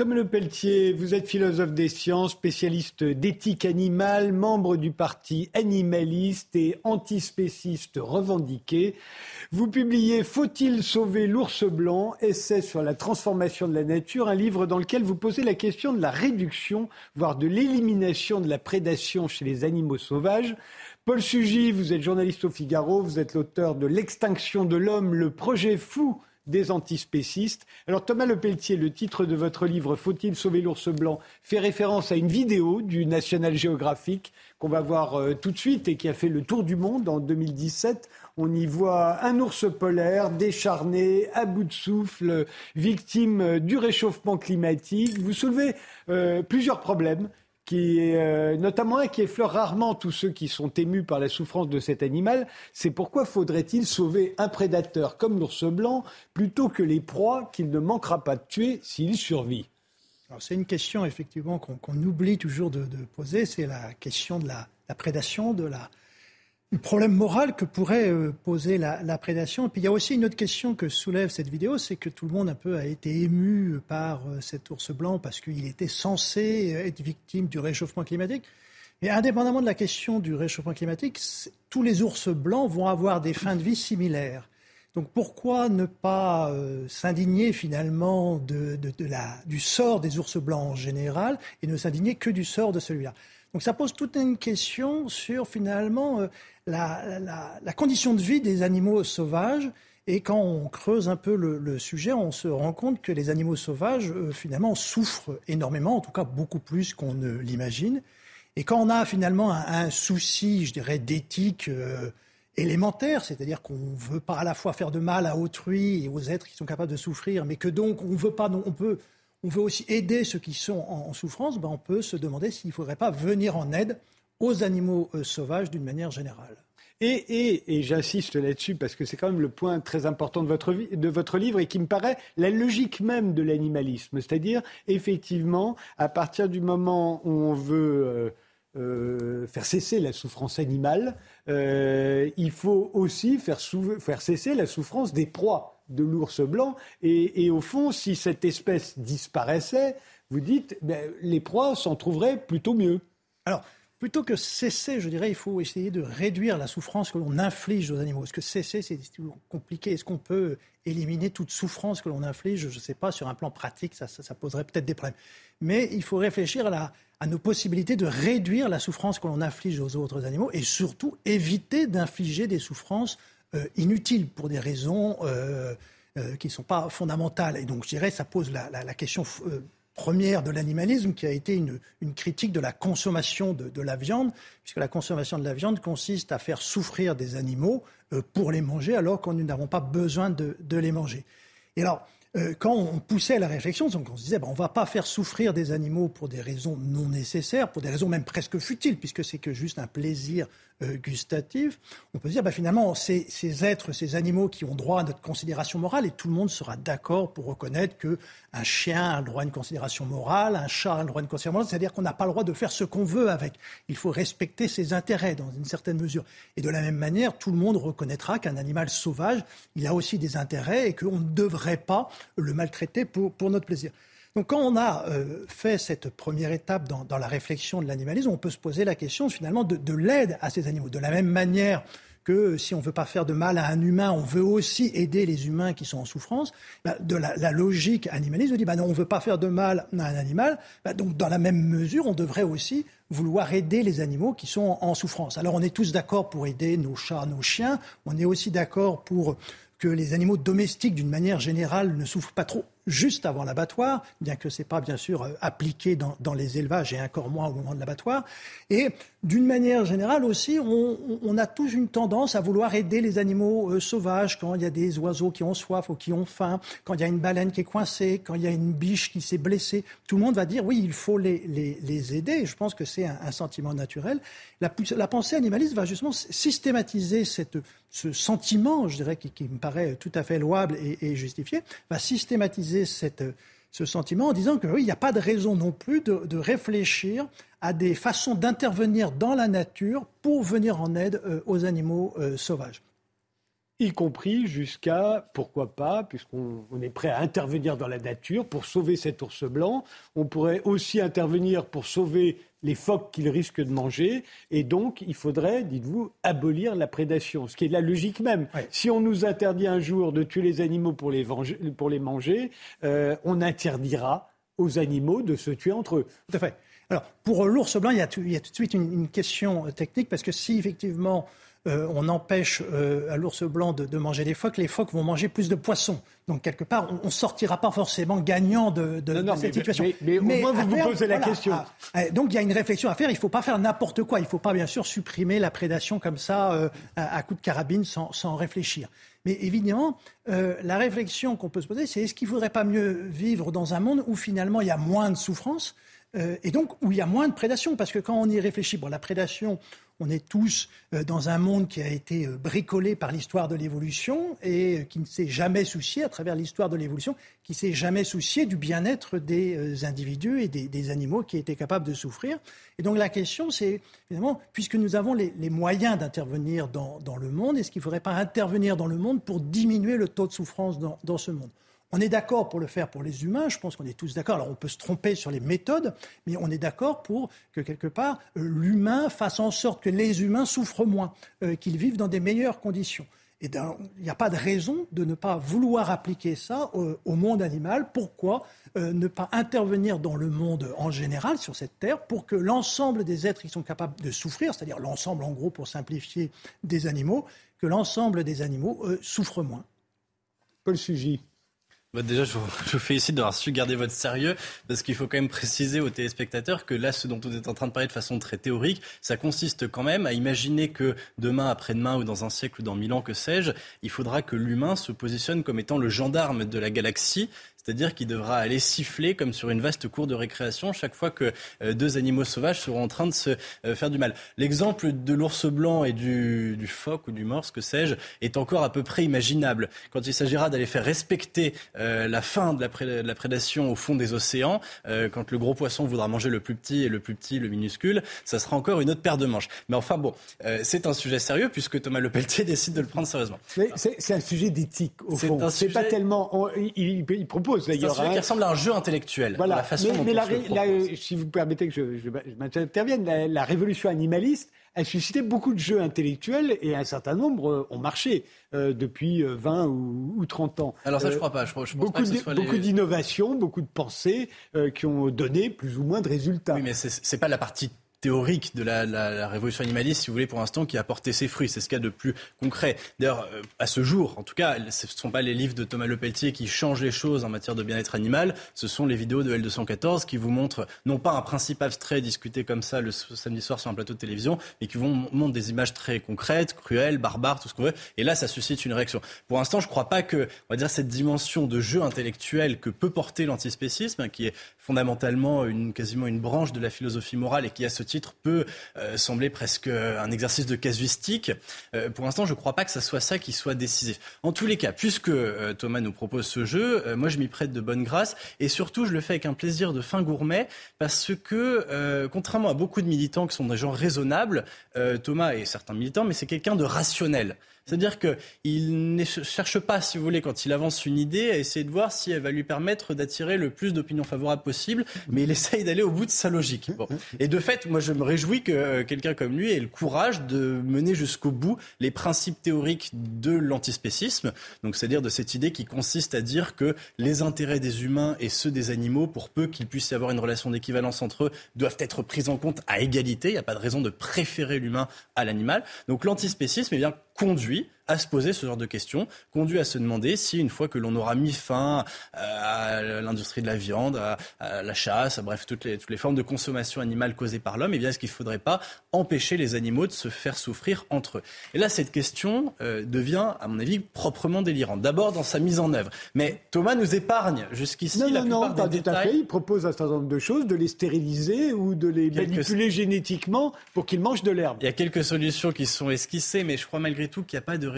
[SPEAKER 1] Tom Le Pelletier, vous êtes philosophe des sciences, spécialiste d'éthique animale, membre du parti animaliste et antispéciste revendiqué. Vous publiez Faut-il sauver l'ours blanc? Essai sur la transformation de la nature, un livre dans lequel vous posez la question de la réduction, voire de l'élimination de la prédation chez les animaux sauvages. Paul Sugy, vous êtes journaliste au Figaro, vous êtes l'auteur de L'extinction de l'homme, le projet fou des antispécistes. Alors Thomas Lepelletier, le titre de votre livre Faut-il sauver l'ours blanc fait référence à une vidéo du National Geographic qu'on va voir euh, tout de suite et qui a fait le tour du monde en 2017. On y voit un ours polaire décharné, à bout de souffle, victime euh, du réchauffement climatique. Vous soulevez euh, plusieurs problèmes qui est euh, notamment qui effleure rarement tous ceux qui sont émus par la souffrance de cet animal. C'est pourquoi faudrait-il sauver un prédateur comme l'ours blanc plutôt que les proies qu'il ne manquera pas de tuer s'il survit?
[SPEAKER 5] C'est une question effectivement qu'on oublie toujours de, poser, c'est la question de la prédation, de la, le problème moral que pourrait euh, poser la, prédation. Et puis il y a aussi une autre question que soulève cette vidéo, c'est que tout le monde un peu a été ému par euh, cet ours blanc parce qu'il était censé euh, être victime du réchauffement climatique. Mais indépendamment de la question du réchauffement climatique, tous les ours blancs vont avoir des fins de vie similaires. Donc pourquoi ne pas s'indigner finalement de, la, du sort des ours blancs en général et ne s'indigner que du sort de celui-là? Donc ça pose toute une question sur finalement la, condition de vie des animaux sauvages. Et quand on creuse un peu le, sujet, on se rend compte que les animaux sauvages, euh, finalement, souffrent énormément, en tout cas beaucoup plus qu'on ne l'imagine. Et quand on a finalement un, souci, je dirais, d'éthique euh, élémentaire, c'est-à-dire qu'on ne veut pas à la fois faire de mal à autrui et aux êtres qui sont capables de souffrir, mais que donc on veut pas, on peut, on veut aussi aider ceux qui sont en, souffrance, ben on peut se demander s'il ne faudrait pas venir en aide aux animaux euh, sauvages d'une manière générale.
[SPEAKER 1] Et, et, j'insiste là-dessus parce que c'est quand même le point très important de votre, de votre livre et qui me paraît la logique même de l'animalisme. C'est-à-dire, effectivement, à partir du moment où on veut euh, euh, faire cesser la souffrance animale, euh, il faut aussi faire, faire, cesser la souffrance des proies de l'ours blanc. Et, et, au fond, si cette espèce disparaissait, vous dites, ben, les proies s'en trouveraient plutôt mieux.
[SPEAKER 5] Alors, plutôt que cesser, je dirais, il faut essayer de réduire la souffrance que l'on inflige aux animaux. Est-ce que cesser, c'est compliqué? Est-ce qu'on peut éliminer toute souffrance que l'on inflige? Je ne sais pas, sur un plan pratique, ça, poserait peut-être des problèmes. Mais il faut réfléchir à, nos possibilités de réduire la souffrance que l'on inflige aux autres animaux et surtout éviter d'infliger des souffrances euh, inutiles pour des raisons euh, euh, qui ne sont pas fondamentales. Et donc, je dirais, ça pose la, la question première de l'animalisme, qui a été une, critique de la consommation de, la viande, puisque la consommation de la viande consiste à faire souffrir des animaux euh, pour les manger, alors qu'on nous n'avons pas besoin de, les manger. Et alors, euh, quand on poussait la réflexion, donc on se disait, ben, on ne va pas faire souffrir des animaux pour des raisons non nécessaires, pour des raisons même presque futiles, puisque c'est que juste un plaisir euh, gustatif, on peut dire bah, finalement ces, ces, êtres, ces animaux qui ont droit à notre considération morale, et tout le monde sera d'accord pour reconnaître que un chien a le droit à une considération morale, un chat a le droit à une considération morale, c'est-à-dire qu'on n'a pas le droit de faire ce qu'on veut avec. Il faut respecter ses intérêts dans une certaine mesure. Et de la même manière, tout le monde reconnaîtra qu'un animal sauvage, il a aussi des intérêts et qu'on ne devrait pas le maltraiter pour, pour notre plaisir. Donc quand on a euh, fait cette première étape dans, la réflexion de l'animalisme, on peut se poser la question finalement de, l'aide à ces animaux. De la même manière que si on ne veut pas faire de mal à un humain, on veut aussi aider les humains qui sont en souffrance, bah, de la, logique animaliste, on dit bah non, on ne veut pas faire de mal à un animal, bah, donc dans la même mesure, on devrait aussi vouloir aider les animaux qui sont en souffrance. Alors on est tous d'accord pour aider nos chats, nos chiens, on est aussi d'accord pour que les animaux domestiques, d'une manière générale, ne souffrent pas trop juste avant l'abattoir, bien que ce n'est pas bien sûr euh, appliqué dans, dans, les élevages et encore moins au moment de l'abattoir. Et d'une manière générale aussi, on, a tous une tendance à vouloir aider les animaux euh, sauvages quand il y a des oiseaux qui ont soif ou qui ont faim, quand il y a une baleine qui est coincée, quand il y a une biche qui s'est blessée. Tout le monde va dire oui, il faut les, les, aider. Je pense que c'est un, sentiment naturel. La, pensée animaliste va justement systématiser cette, ce sentiment, je dirais, qui, qui me paraît tout à fait louable et, et justifié, va systématiser ce sentiment en disant qu'il n'y a pas de raison non plus de, réfléchir à des façons d'intervenir dans la nature pour venir en aide euh, aux animaux euh, sauvages
[SPEAKER 1] y compris jusqu'à, pourquoi pas, puisqu'on est prêt à intervenir dans la nature pour sauver cet ours blanc, on pourrait aussi intervenir pour sauver les phoques qu'il risque de manger, et donc il faudrait, dites-vous, abolir la prédation, ce qui est la logique même. Si on nous interdit un jour de tuer les animaux pour les, pour les manger, euh, on interdira aux animaux de se tuer entre eux.
[SPEAKER 5] Tout à fait. Alors, pour l'ours blanc, il y, a tout, il y a tout de suite une, une question technique, parce que si effectivement euh, on empêche euh, à l'ours blanc de, manger des phoques, les phoques vont manger plus de poissons. Donc quelque part, on ne sortira pas forcément gagnant de, cette situation.
[SPEAKER 1] Mais, au moins, vous vous posez la question.
[SPEAKER 5] Donc il y a une réflexion à faire. Il ne faut pas faire n'importe quoi. Il ne faut pas, bien sûr, supprimer la prédation comme ça, euh, à, coup de carabine, sans, réfléchir. Mais évidemment, la réflexion qu'on peut se poser, c'est est-ce qu'il ne faudrait pas mieux vivre dans un monde où finalement il y a moins de souffrance et donc où il y a moins de prédation? Parce que quand on y réfléchit, bon, la prédation, on est tous euh, dans un monde qui a été euh, bricolé par l'histoire de l'évolution et euh, qui ne s'est jamais soucié, à travers l'histoire de l'évolution, qui s'est jamais soucié du bien-être des individus et des, animaux qui étaient capables de souffrir. Et donc la question, c'est finalement, puisque nous avons les, moyens d'intervenir dans, le monde, est-ce qu'il ne faudrait pas intervenir dans le monde pour diminuer le taux de souffrance dans ce monde? On est d'accord pour le faire pour les humains, je pense qu'on est tous d'accord. Alors on peut se tromper sur les méthodes, mais on est d'accord pour que quelque part euh, l'humain fasse en sorte que les humains souffrent moins, euh, qu'ils vivent dans des meilleures conditions. Et il n'y a pas de raison de ne pas vouloir appliquer ça au, monde animal. Pourquoi euh, ne pas intervenir dans le monde en général, sur cette terre, pour que l'ensemble des êtres qui sont capables de souffrir, c'est-à-dire l'ensemble en gros pour simplifier des animaux, que l'ensemble des animaux souffrent moins?
[SPEAKER 1] Paul Sugy.
[SPEAKER 6] Bah, déjà, je vous, je vous, félicite d'avoir su garder votre sérieux, parce qu'il faut quand même préciser aux téléspectateurs que là, ce dont vous êtes en train de parler de façon très théorique, ça consiste quand même à imaginer que demain, après-demain, ou dans un siècle, ou dans mille ans, que sais-je, il faudra que l'humain se positionne comme étant le gendarme de la galaxie, c'est-à-dire qu'il devra aller siffler comme sur une vaste cour de récréation chaque fois que euh, deux animaux sauvages seront en train de se euh, faire du mal. L'exemple de l'ours blanc et du, du, phoque ou du morse, que sais-je, est encore à peu près imaginable. Quand il s'agira d'aller faire respecter euh, la fin de la, de la, prédation au fond des océans, quand le gros poisson voudra manger le plus petit et le plus petit le minuscule, ça sera encore une autre paire de manches. Mais enfin bon, c'est un sujet sérieux puisque Thomas Lepelletier décide de le prendre sérieusement.
[SPEAKER 1] C'est un sujet d'éthique au fond. C'est pas tellement. il, il, propose
[SPEAKER 6] C'est un sujet qui ressemble à un jeu intellectuel. Voilà. La façon
[SPEAKER 1] mais, mais si vous permettez que je, je, m'intervienne, la, révolution animaliste a suscité beaucoup de jeux intellectuels et un certain nombre euh, ont marché euh, depuis 20 euh, ou, 30 ans.
[SPEAKER 6] Alors ça, je crois pas. Je,
[SPEAKER 1] je beaucoup beaucoup d'innovations, beaucoup de pensées qui ont donné plus ou moins de résultats.
[SPEAKER 6] Oui, mais c'est pas la partie théorique de la, la, la, révolution animaliste, si vous voulez, pour l'instant, qui a porté ses fruits. C'est ce qu'il y a de plus concret. D'ailleurs, euh, à ce jour, en tout cas, ce ne sont pas les livres de Thomas Lepelletier qui changent les choses en matière de bien-être animal. Ce sont les vidéos de L214 qui vous montrent non pas un principe abstrait discuté comme ça le samedi soir sur un plateau de télévision, mais qui vous montrent des images très concrètes, cruelles, barbares, tout ce qu'on veut. Et là, ça suscite une réaction. Pour l'instant, je ne crois pas que, on va dire, cette dimension de jeu intellectuel que peut porter l'antispécisme, qui est fondamentalement une, quasiment une branche de la philosophie morale et qui, à ce titre, peut euh, sembler presque un exercice de casuistique. Euh, pour l'instant, je ne crois pas que ce soit ça qui soit décisif. En tous les cas, puisque euh, Thomas nous propose ce jeu, moi, je m'y prête de bonne grâce et surtout, je le fais avec un plaisir de fin gourmet parce que, contrairement à beaucoup de militants qui sont des gens raisonnables, Thomas est certains militants, mais c'est quelqu'un de rationnel. C'est-à-dire qu'il ne cherche pas, si vous voulez, quand il avance une idée, à essayer de voir si elle va lui permettre d'attirer le plus d'opinions favorables possible, mais il essaye d'aller au bout de sa logique. Et de fait, moi, je me réjouis que euh, quelqu'un comme lui ait le courage de mener jusqu'au bout les principes théoriques de l'antispécisme, donc c'est-à-dire de cette idée qui consiste à dire que les intérêts des humains et ceux des animaux, pour peu qu'il puisse y avoir une relation d'équivalence entre eux, doivent être pris en compte à égalité. Il n'y a pas de raison de préférer l'humain à l'animal. Donc l'antispécisme, eh bien, conduit à se poser ce genre de questions, conduit à se demander si une fois que l'on aura mis fin à l'industrie de la viande, à, la chasse, à, bref, toutes les, toutes les formes de consommation animale causées par l'homme, eh bien, est-ce qu'il ne faudrait pas empêcher les animaux de se faire souffrir entre eux? Et là, cette question euh, devient, à mon avis, proprement délirante. D'abord dans sa mise en œuvre. Mais Thomas nous épargne jusqu'ici
[SPEAKER 1] non,
[SPEAKER 6] la
[SPEAKER 1] non,
[SPEAKER 6] plupart
[SPEAKER 1] non,
[SPEAKER 6] des
[SPEAKER 1] détails. Tout à fait. Il propose un certain nombre de choses, de les stériliser ou de les manipuler génétiquement pour qu'ils mangent de l'herbe.
[SPEAKER 6] Il y a quelques solutions qui sont esquissées, mais je crois malgré tout qu'il n'y a pas de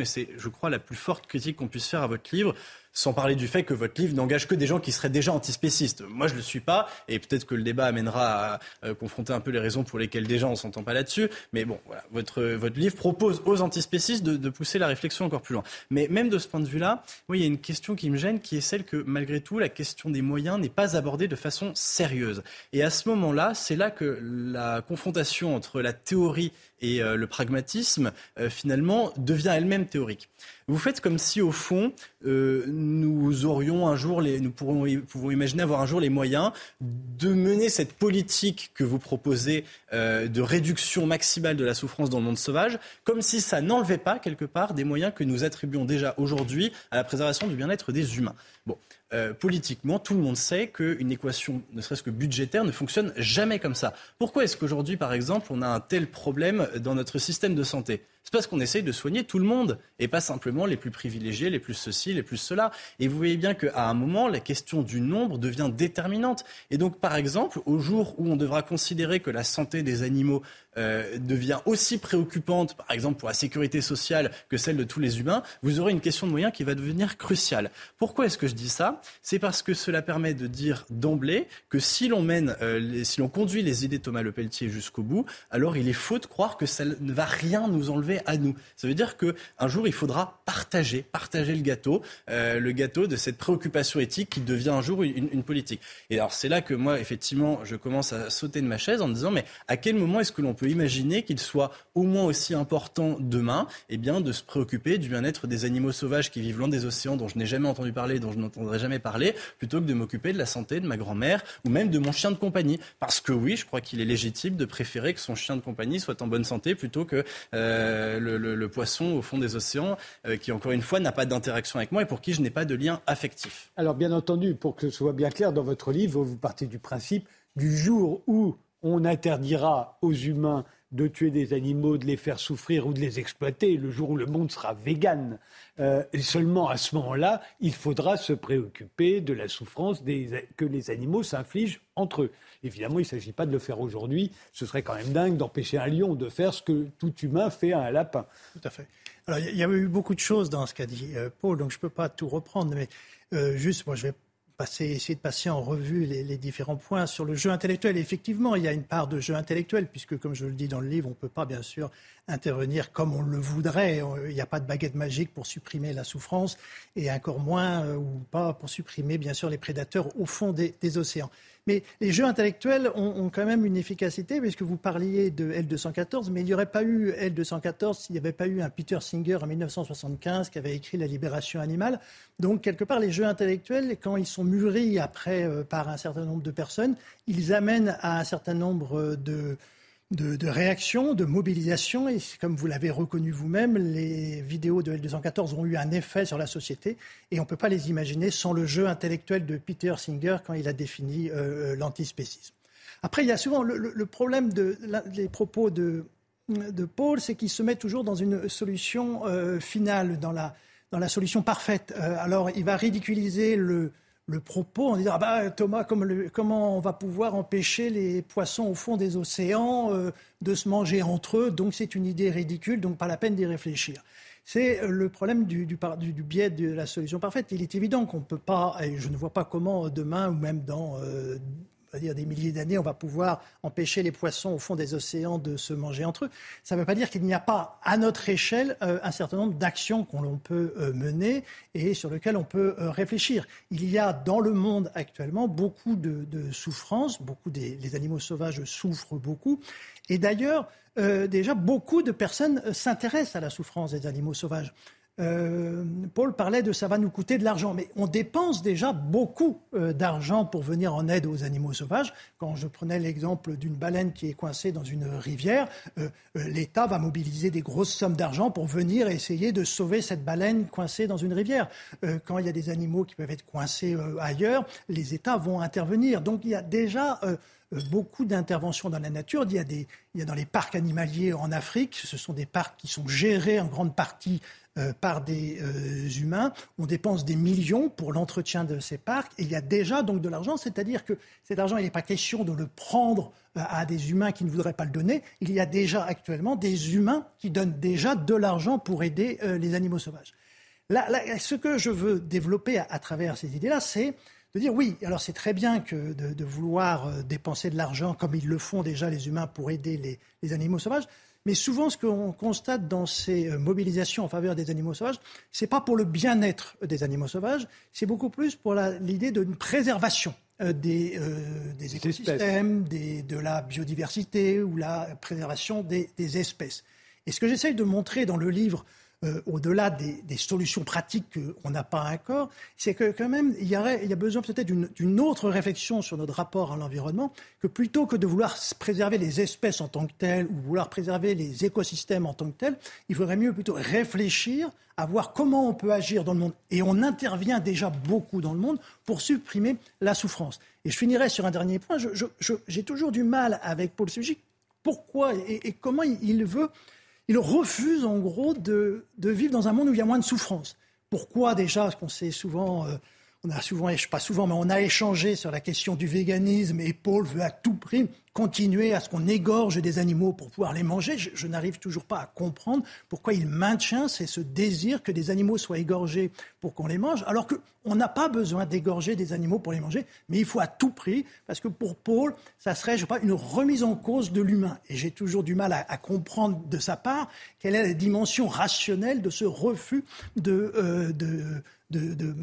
[SPEAKER 6] et c'est, je crois, la plus forte critique qu'on puisse faire à votre livre, sans parler du fait que votre livre n'engage que des gens qui seraient déjà antispécistes. Moi, je ne le suis pas, et peut-être que le débat amènera à, euh, confronter un peu les raisons pour lesquelles déjà on ne s'entend pas là-dessus. Mais bon, voilà, votre, votre livre propose aux antispécistes de, de, pousser la réflexion encore plus loin. Mais même de ce point de vue-là, oui, il y a une question qui me gêne, qui est celle que, malgré tout, la question des moyens n'est pas abordée de façon sérieuse. Et à ce moment-là, c'est là que la confrontation entre la théorie et euh, le pragmatisme, euh, finalement, devient elle-même théorique. Vous faites comme si, au fond, euh, nous aurions un jour, les, nous pourrons, pouvons imaginer avoir un jour les moyens de mener cette politique que vous proposez de réduction maximale de la souffrance dans le monde sauvage, comme si ça n'enlevait pas, quelque part, des moyens que nous attribuons déjà aujourd'hui à la préservation du bien-être des humains. Bon. Euh, politiquement, tout le monde sait qu'une équation, ne serait-ce que budgétaire, ne fonctionne jamais comme ça. Pourquoi est-ce qu'aujourd'hui, par exemple, on a un tel problème dans notre système de santé? C'est parce qu'on essaye de soigner tout le monde et pas simplement les plus privilégiés, les plus ceci, les plus cela. Et vous voyez bien qu'à un moment, la question du nombre devient déterminante. Et donc, par exemple, au jour où on devra considérer que la santé des animaux euh, devient aussi préoccupante, par exemple pour la sécurité sociale, que celle de tous les humains, vous aurez une question de moyens qui va devenir cruciale. Pourquoi est-ce que je dis ça? C'est parce que cela permet de dire d'emblée que si l'on mène, euh, si l'on conduit les idées de Thomas Le Pelletier jusqu'au bout, alors il est faux de croire que ça ne va rien nous enlever à nous. Ça veut dire que un jour il faudra partager, partager le gâteau, euh, le gâteau de cette préoccupation éthique qui devient un jour une, politique. Et alors c'est là que moi effectivement je commence à sauter de ma chaise en me disant mais à quel moment est-ce que l'on peut imaginer qu'il soit au moins aussi important demain eh bien, de se préoccuper du bien-être des animaux sauvages qui vivent loin des océans, dont je n'ai jamais entendu parler, dont je n'entendrai jamais parler, plutôt que de m'occuper de la santé de ma grand-mère ou même de mon chien de compagnie? Parce que oui, je crois qu'il est légitime de préférer que son chien de compagnie soit en bonne santé plutôt que euh, le, poisson au fond des océans, euh, qui encore une fois n'a pas d'interaction avec moi et pour qui je n'ai pas de lien affectif.
[SPEAKER 1] Alors bien entendu, pour que ce soit bien clair dans votre livre, vous partez du principe du jour où on interdira aux humains de tuer des animaux, de les faire souffrir ou de les exploiter le jour où le monde sera vegan. Euh, et seulement à ce moment-là, il faudra se préoccuper de la souffrance que les animaux s'infligent entre eux. Évidemment, il ne s'agit pas de le faire aujourd'hui. Ce serait quand même dingue d'empêcher un lion de faire ce que tout humain fait à un lapin.
[SPEAKER 5] Tout à fait. Alors, il y a eu beaucoup de choses dans ce qu'a dit euh, Paul, donc je ne peux pas tout reprendre, mais euh, juste, moi, je vais essayer de passer en revue les, différents points sur le jeu intellectuel. effectivement, il y a une part de jeu intellectuel, puisque, comme je le dis dans le livre, on ne peut pas, bien sûr, intervenir comme on le voudrait. Il n'y a pas de baguette magique pour supprimer la souffrance, et encore moins, euh, ou pas, pour supprimer, bien sûr, les prédateurs au fond des océans. Mais les jeux intellectuels ont, quand même une efficacité, puisque vous parliez de L214, mais il n'y aurait pas eu L214 s'il n'y avait pas eu un Peter Singer en 1975 qui avait écrit La libération animale. Donc, quelque part, les jeux intellectuels, quand ils sont mûris après euh, par un certain nombre de personnes, ils amènent à un certain nombre de de, réaction, de mobilisation. Et comme vous l'avez reconnu vous-même, les vidéos de L214 ont eu un effet sur la société et on ne peut pas les imaginer sans le jeu intellectuel de Peter Singer quand il a défini euh, l'antispécisme. Après, il y a souvent le, problème des propos de, de Paul, c'est qu'il se met toujours dans une solution euh, finale, dans la, dans la solution parfaite. Euh, alors, il va ridiculiser le, le propos en disant ah bah, Thomas, comment on va pouvoir empêcher les poissons au fond des océans euh, de se manger entre eux? Donc c'est une idée ridicule, donc pas la peine d'y réfléchir. C'est euh, le problème du, du, biais de la solution parfaite. Il est évident qu'on ne peut pas, et je ne vois pas comment demain ou même dans euh, va dire des milliers d'années, on va pouvoir empêcher les poissons au fond des océans de se manger entre eux. Ça ne veut pas dire qu'il n'y a pas, à notre échelle, euh, un certain nombre d'actions qu'on peut euh, mener et sur lesquelles on peut euh, réfléchir. Il y a dans le monde actuellement beaucoup de, de souffrances, beaucoup des les animaux sauvages souffrent beaucoup. Et d'ailleurs, déjà, beaucoup de personnes s'intéressent à la souffrance des animaux sauvages. Euh, Paul parlait de ça va nous coûter de l'argent, mais on dépense déjà beaucoup euh, d'argent pour venir en aide aux animaux sauvages. Quand je prenais l'exemple d'une baleine qui est coincée dans une rivière, euh, l'État va mobiliser des grosses sommes d'argent pour venir essayer de sauver cette baleine coincée dans une rivière. quand il y a des animaux qui peuvent être coincés ailleurs, les États vont intervenir. Donc il y a déjà beaucoup d'interventions dans la nature. Il y, a il y a dans les parcs animaliers en Afrique, ce sont des parcs qui sont gérés en grande partie euh, par des euh, humains. On dépense des millions pour l'entretien de ces parcs et il y a déjà donc de l'argent, c'est-à-dire que cet argent, il n'est pas question de le prendre euh, à des humains qui ne voudraient pas le donner. Il y a déjà actuellement des humains qui donnent déjà de l'argent pour aider les animaux sauvages. Là, ce que je veux développer à, travers ces idées-là, c'est de dire oui, alors c'est très bien de, vouloir dépenser de l'argent comme ils le font déjà les humains pour aider les animaux sauvages, mais souvent, ce qu'on constate dans ces euh, mobilisations en faveur des animaux sauvages, ce n'est pas pour le bien-être des animaux sauvages, c'est beaucoup plus pour l'idée d'une préservation euh, des, euh, des, écosystèmes, de la biodiversité ou la préservation des, des espèces. Et ce que j'essaye de montrer dans le livre, euh, au-delà des, solutions pratiques qu'on n'a pas encore, c'est que quand même, il y, a besoin peut-être d'une autre réflexion sur notre rapport à l'environnement, que plutôt que de vouloir préserver les espèces en tant que telles ou vouloir préserver les écosystèmes en tant que tels, il faudrait mieux plutôt réfléchir à voir comment on peut agir dans le monde. Et on intervient déjà beaucoup dans le monde pour supprimer la souffrance. Et je finirai sur un dernier point. J'ai toujours du mal avec Paul Sugy. Pourquoi et, comment il veut il refuse en gros de, vivre dans un monde où il y a moins de souffrance. Pourquoi déjà Parce qu'on sait souvent, euh, on a souvent, pas souvent, mais on a échangé sur la question du véganisme et Paul veut à tout prix continuer à ce qu'on égorge des animaux pour pouvoir les manger. Je, n'arrive toujours pas à comprendre pourquoi il maintient ce désir que des animaux soient égorgés pour qu'on les mange, alors qu'on n'a pas besoin d'égorger des animaux pour les manger, mais il faut à tout prix, parce que pour Paul, ça serait, je sais pas, une remise en cause de l'humain. Et j'ai toujours du mal à, comprendre de sa part quelle est la dimension rationnelle de ce refus de, euh, de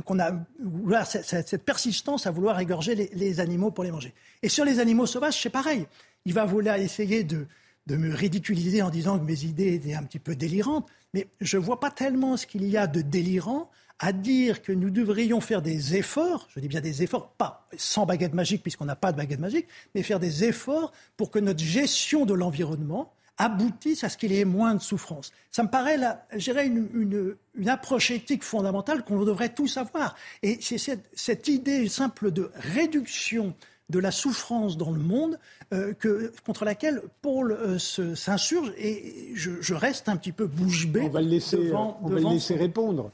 [SPEAKER 5] qu'on a cette, persistance à vouloir égorger les, animaux pour les manger. Et sur les animaux sauvages, c'est pareil. Il va vouloir essayer de, me ridiculiser en disant que mes idées étaient un petit peu délirantes, mais je ne vois pas tellement ce qu'il y a de délirant à dire que nous devrions faire des efforts, je dis bien des efforts, pas sans baguette magique puisqu'on n'a pas de baguette magique, mais faire des efforts pour que notre gestion de l'environnement aboutissent à ce qu'il y ait moins de souffrance. Ça me paraît, là, une, une, approche éthique fondamentale qu'on devrait tous avoir. Et c'est cette, idée simple de réduction de la souffrance dans le monde euh, que, contre laquelle Paul euh, s'insurge et je, reste un petit peu bouche bée.
[SPEAKER 1] On va le laisser, devant, on va le laisser répondre.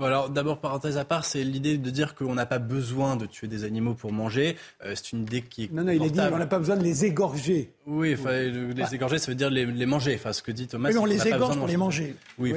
[SPEAKER 6] Alors d'abord, parenthèse à part, c'est l'idée de dire qu'on n'a pas besoin de tuer des animaux pour manger. Euh, c'est une idée qui est.
[SPEAKER 1] Non, non, il a dit qu'on n'a pas besoin de les égorger.
[SPEAKER 6] Oui, les égorger, ça veut dire les, manger. Enfin, ce que dit Thomas.
[SPEAKER 5] Mais on, les égorge pour les manger.
[SPEAKER 6] Oui,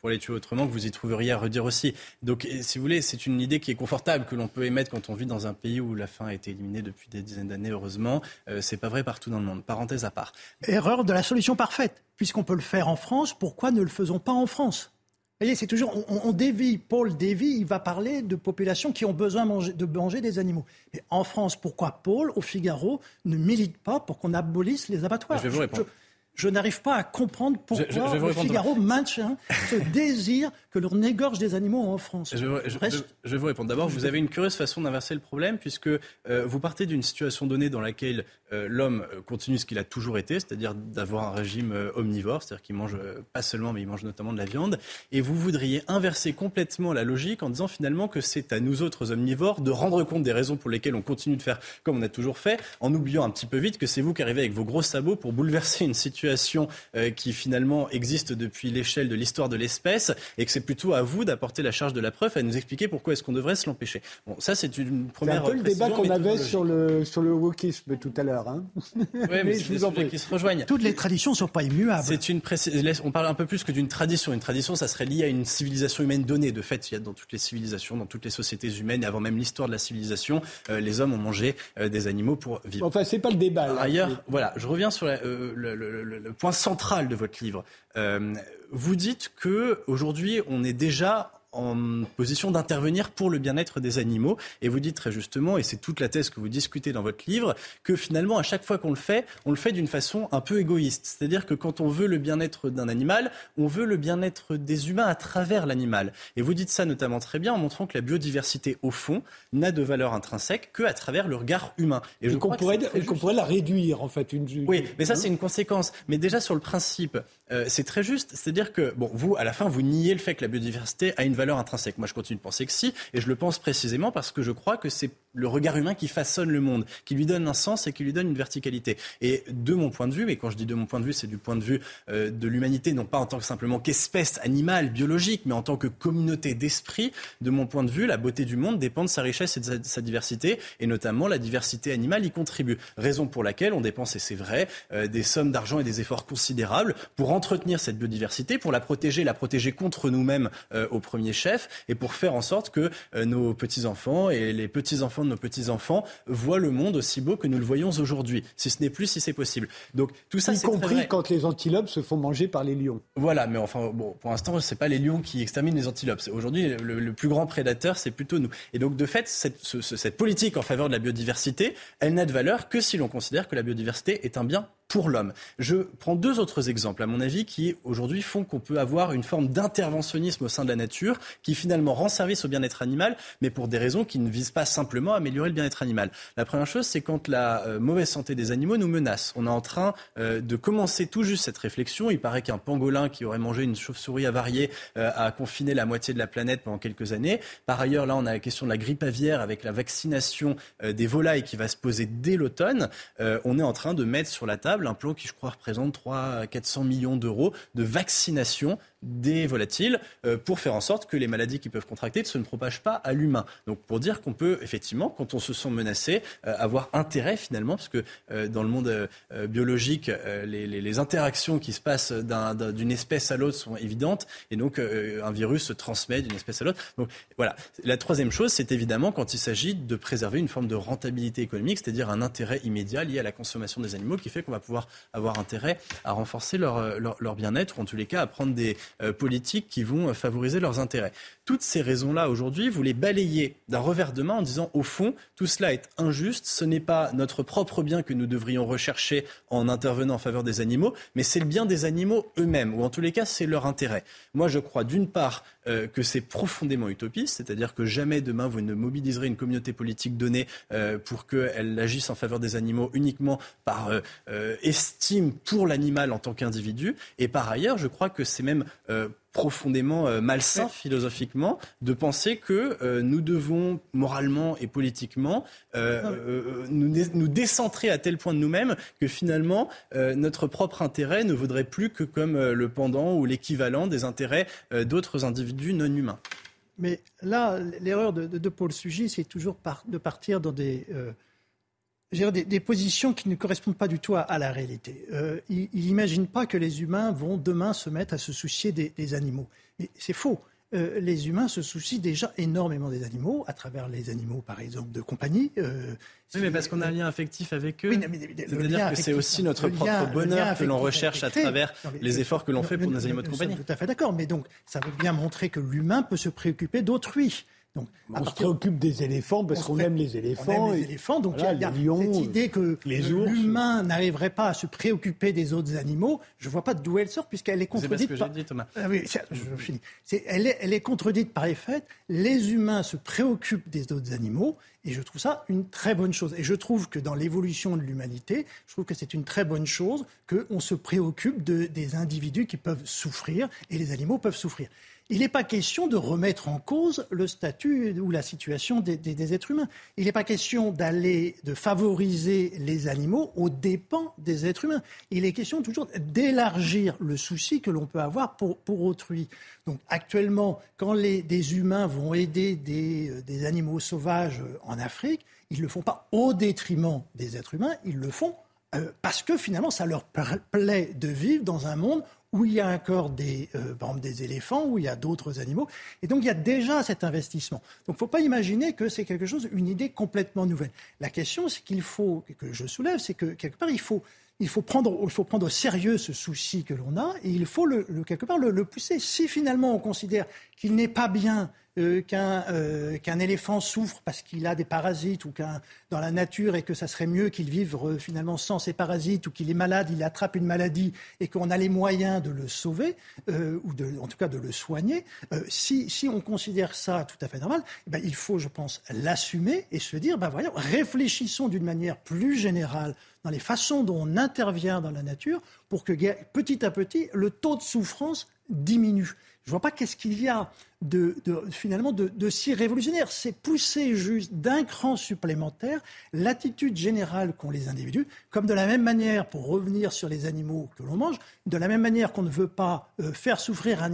[SPEAKER 6] pour les tuer autrement, que vous y trouveriez à redire aussi. Donc, si vous voulez, c'est une idée qui est confortable, que l'on peut émettre quand on vit dans un pays où la faim a été éliminée depuis des dizaines d'années, heureusement. Euh, c'est pas vrai partout dans le monde. Parenthèse à part.
[SPEAKER 5] Erreur de la solution parfaite. Puisqu'on peut le faire en France, pourquoi ne le faisons pas en France? Vous voyez, c'est toujours, on, dévie, Paul dévie, il va parler de populations qui ont besoin de manger des animaux. Mais en France, pourquoi Paul, au Figaro, ne milite pas pour qu'on abolisse les abattoirs?
[SPEAKER 6] Je vais vous répondre
[SPEAKER 5] je n'arrive pas à comprendre pourquoi le Figaro maintient ce désir que l'on égorge des animaux en France.
[SPEAKER 6] Je, vais vous répondre. D'abord, vous avez une curieuse façon d'inverser le problème, puisque euh, vous partez d'une situation donnée dans laquelle l'homme euh, continue ce qu'il a toujours été, c'est-à-dire d'avoir un régime omnivore, c'est-à-dire qu'il mange pas seulement, mais il mange notamment de la viande, et vous voudriez inverser complètement la logique en disant finalement que c'est à nous autres omnivores de rendre compte des raisons pour lesquelles on continue de faire comme on a toujours fait, en oubliant un petit peu vite que c'est vous qui arrivez avec vos gros sabots pour bouleverser une situation euh, qui finalement existe depuis l'échelle de l'histoire de l'espèce et que c'est plutôt à vous d'apporter la charge de la preuve et à nous expliquer pourquoi est-ce qu'on devrait se l'empêcher. Bon, ça c'est une première.
[SPEAKER 1] C'est un peu le débat qu'on avait sur le sur le wokisme tout à l'heure. Hein
[SPEAKER 6] oui, mais, je vous en prie. qui se rejoignent.
[SPEAKER 5] Toutes les traditions ne sont pas immuables.
[SPEAKER 6] C'est une on parle un peu plus que d'une tradition. Une tradition, ça serait lié à une civilisation humaine donnée. De fait, il y a dans toutes les civilisations, dans toutes les sociétés humaines, et avant même l'histoire de la civilisation, euh, les hommes ont mangé euh, des animaux pour vivre.
[SPEAKER 1] Enfin, c'est pas le débat.
[SPEAKER 6] Là. Ailleurs, voilà, je reviens sur le, le, point central de votre livre. Euh, vous dites que aujourd'hui, on est déjà en position d'intervenir pour le bien-être des animaux. Et vous dites très justement, et c'est toute la thèse que vous discutez dans votre livre, que finalement, à chaque fois qu'on le fait, on le fait d'une façon un peu égoïste. C'est-à-dire que quand on veut le bien-être d'un animal, on veut le bien-être des humains à travers l'animal. Et vous dites ça notamment très bien en montrant que la biodiversité, au fond, n'a de valeur intrinsèque qu'à travers le regard humain.
[SPEAKER 1] Et, qu'on pourrait, pourrait, la réduire, en fait. Une...
[SPEAKER 6] Oui, mais ça, c'est une conséquence. Mais déjà, sur le principe, euh, c'est très juste. C'est-à-dire que, bon, vous, à la fin, vous niez le fait que la biodiversité a une valeur intrinsèque. Moi, je continue de penser que si, et je le pense précisément parce que je crois que c'est le regard humain qui façonne le monde, qui lui donne un sens et qui lui donne une verticalité. Et de mon point de vue, mais quand je dis de mon point de vue, c'est du point de vue euh, de l'humanité, non pas en tant que simplement qu'espèce animale, biologique, mais en tant que communauté d'esprit. De mon point de vue, la beauté du monde dépend de sa richesse et de sa, diversité, et notamment la diversité animale y contribue. Raison pour laquelle on dépense, et c'est vrai, euh, des sommes d'argent et des efforts considérables pour entretenir cette biodiversité, pour la protéger, la protéger contre nous-mêmes euh, au premier chef, et pour faire en sorte que nos petits-enfants et les petits-enfants nos petits-enfants voient le monde aussi beau que nous le voyons aujourd'hui, si ce n'est plus, si c'est possible.
[SPEAKER 1] Donc tout ça, y compris quand les antilopes se font manger par les lions.
[SPEAKER 6] Voilà, mais enfin, bon, pour l'instant, c'est pas les lions qui exterminent les antilopes. Aujourd'hui, le, plus grand prédateur, c'est plutôt nous. Et donc, de fait, cette, cette politique en faveur de la biodiversité, elle n'a de valeur que si l'on considère que la biodiversité est un bien pour l'homme. Je prends deux autres exemples, à mon avis, qui aujourd'hui font qu'on peut avoir une forme d'interventionnisme au sein de la nature, qui finalement rend service au bien-être animal, mais pour des raisons qui ne visent pas simplement à améliorer le bien-être animal. La première chose, c'est quand la euh, mauvaise santé des animaux nous menace. On est en train euh, de commencer tout juste cette réflexion. Il paraît qu'un pangolin qui aurait mangé une chauve-souris avariée euh, a confiné la moitié de la planète pendant quelques années. Par ailleurs, là, on a la question de la grippe aviaire avec la vaccination des volailles qui va se poser dès l'automne. on est en train de mettre sur la table un plan qui, je crois, représente 3 à 400 millions d'euros de vaccination des volatiles euh, pour faire en sorte que les maladies qui peuvent contracter ne se propagent pas à l'humain. Donc pour dire qu'on peut effectivement, quand on se sent menacé, euh, avoir intérêt finalement, parce que euh, dans le monde biologique, les, interactions qui se passent d'une espèce à l'autre sont évidentes, et donc un virus se transmet d'une espèce à l'autre. Donc voilà. La troisième chose, c'est évidemment quand il s'agit de préserver une forme de rentabilité économique, c'est-à-dire un intérêt immédiat lié à la consommation des animaux, qui fait qu'on va pouvoir avoir intérêt à renforcer leur, bien-être, ou en tous les cas à prendre des politiques qui vont euh, favoriser leurs intérêts. Toutes ces raisons-là, aujourd'hui, vous les balayez d'un revers de main en disant, au fond, tout cela est injuste, ce n'est pas notre propre bien que nous devrions rechercher en intervenant en faveur des animaux, mais c'est le bien des animaux eux-mêmes, ou en tous les cas, c'est leur intérêt. Moi, je crois d'une part euh, que c'est profondément utopiste, c'est-à-dire que jamais demain vous ne mobiliserez une communauté politique donnée pour qu'elle agisse en faveur des animaux uniquement par estime pour l'animal en tant qu'individu. Et par ailleurs, je crois que c'est même profondément euh, malsain philosophiquement de penser que euh, nous devons moralement et politiquement euh, nous, nous, décentrer à tel point de nous-mêmes que finalement notre propre intérêt ne vaudrait plus que comme le pendant ou l'équivalent des intérêts d'autres individus non humains.
[SPEAKER 5] Mais là, l'erreur de, de, Paul Sugy, c'est toujours de partir dans des des, des, positions qui ne correspondent pas du tout à, la réalité. Euh, il n'imagine pas que les humains vont demain se mettre à se soucier des, des animaux. C'est faux. Euh, les humains se soucient déjà énormément des animaux, à travers les animaux, par exemple, de compagnie.
[SPEAKER 6] Euh, oui, mais parce qu'on a un lien affectif avec eux. C'est-à-dire que c'est aussi notre propre bonheur que l'on recherche à travers les efforts que l'on fait pour nos animaux de compagnie.
[SPEAKER 5] Tout à fait d'accord, mais donc ça veut bien montrer que l'humain peut se préoccuper d'autrui.
[SPEAKER 1] Donc, on se préoccupe des éléphants parce qu'on aime les éléphants.
[SPEAKER 5] On aime les éléphants, donc il y a, cette idée que l'humain n'arriverait pas à se préoccuper des autres animaux. Je ne vois pas d'où elle sort puisqu'elle est contredite.
[SPEAKER 6] C'est ce que par... dit, Thomas.
[SPEAKER 5] Ah oui, je finis. elle, est, elle est contredite par les faits. Les humains se préoccupent des autres animaux et je trouve ça une très bonne chose. Et je trouve que dans l'évolution de l'humanité, je trouve que c'est une très bonne chose qu'on se préoccupe de, des individus qui peuvent souffrir et les animaux peuvent souffrir. Il n'est pas question de remettre en cause le statut ou la situation des, êtres humains. Il n'est pas question d'aller, de favoriser les animaux aux dépens des êtres humains. Il est question toujours d'élargir le souci que l'on peut avoir pour, pour autrui. Donc actuellement, quand des humains vont aider des, euh, des animaux sauvages en Afrique, ils ne le font pas au détriment des êtres humains, ils le font euh, parce que finalement, ça leur plaît de vivre dans un monde où il y a encore des, euh, des éléphants, où il y a d'autres animaux. Et donc, il y a déjà cet investissement. Donc, il ne faut pas imaginer que c'est quelque chose, une idée complètement nouvelle. La question, c'est qu'il faut, que je soulève, c'est que quelque part, il faut, il faut, prendre, il faut prendre au sérieux ce souci que l'on a et il faut le, quelque part le, le, pousser. Si finalement on considère qu'il n'est pas bien euh, euh, qu'un éléphant souffre parce qu'il a des parasites ou qu'un dans la nature et que ça serait mieux qu'il vive euh, finalement sans ces parasites ou qu'il est malade, il attrape une maladie et qu'on a les moyens de le sauver ou de, en tout cas de le soigner. si, si on considère ça tout à fait normal, eh ben, il faut, je pense, l'assumer et se dire, ben voyons, réfléchissons d'une manière plus générale dans les façons dont on intervient dans la nature pour que petit à petit le taux de souffrance diminue. Je ne vois pas qu'est-ce qu'il y a de, finalement de, si révolutionnaire. C'est pousser juste d'un cran supplémentaire l'attitude générale qu'ont les individus, comme de la même manière, pour revenir sur les animaux que l'on mange, de la même manière qu'on ne veut pas euh, faire souffrir un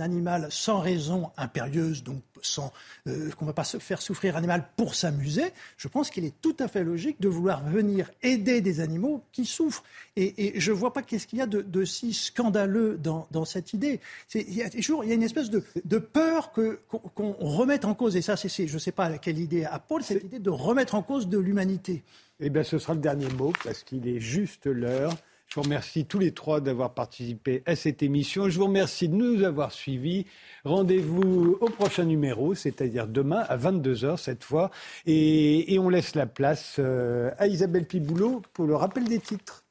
[SPEAKER 5] animal, sans raison impérieuse, donc sans euh, qu'on ne va pas faire souffrir un animal pour s'amuser, je pense qu'il est tout à fait logique de vouloir venir aider des animaux qui souffrent. Et, je ne vois pas qu'est-ce qu'il y a de, si scandaleux dans, cette idée. Il y a toujours une espèce de, de qu'on remette en cause, et ça, c'est, je ne sais pas quelle idée à Paul, cette idée de remettre en cause de l'humanité.
[SPEAKER 1] Eh bien, ce sera le dernier mot, parce qu'il est juste l'heure. Je vous remercie tous les trois d'avoir participé à cette émission. Je vous remercie de nous avoir suivis. Rendez-vous au prochain numéro, c'est-à-dire demain à 22h cette fois. Et, on laisse la place euh, à Isabelle Piboulot pour le rappel des titres.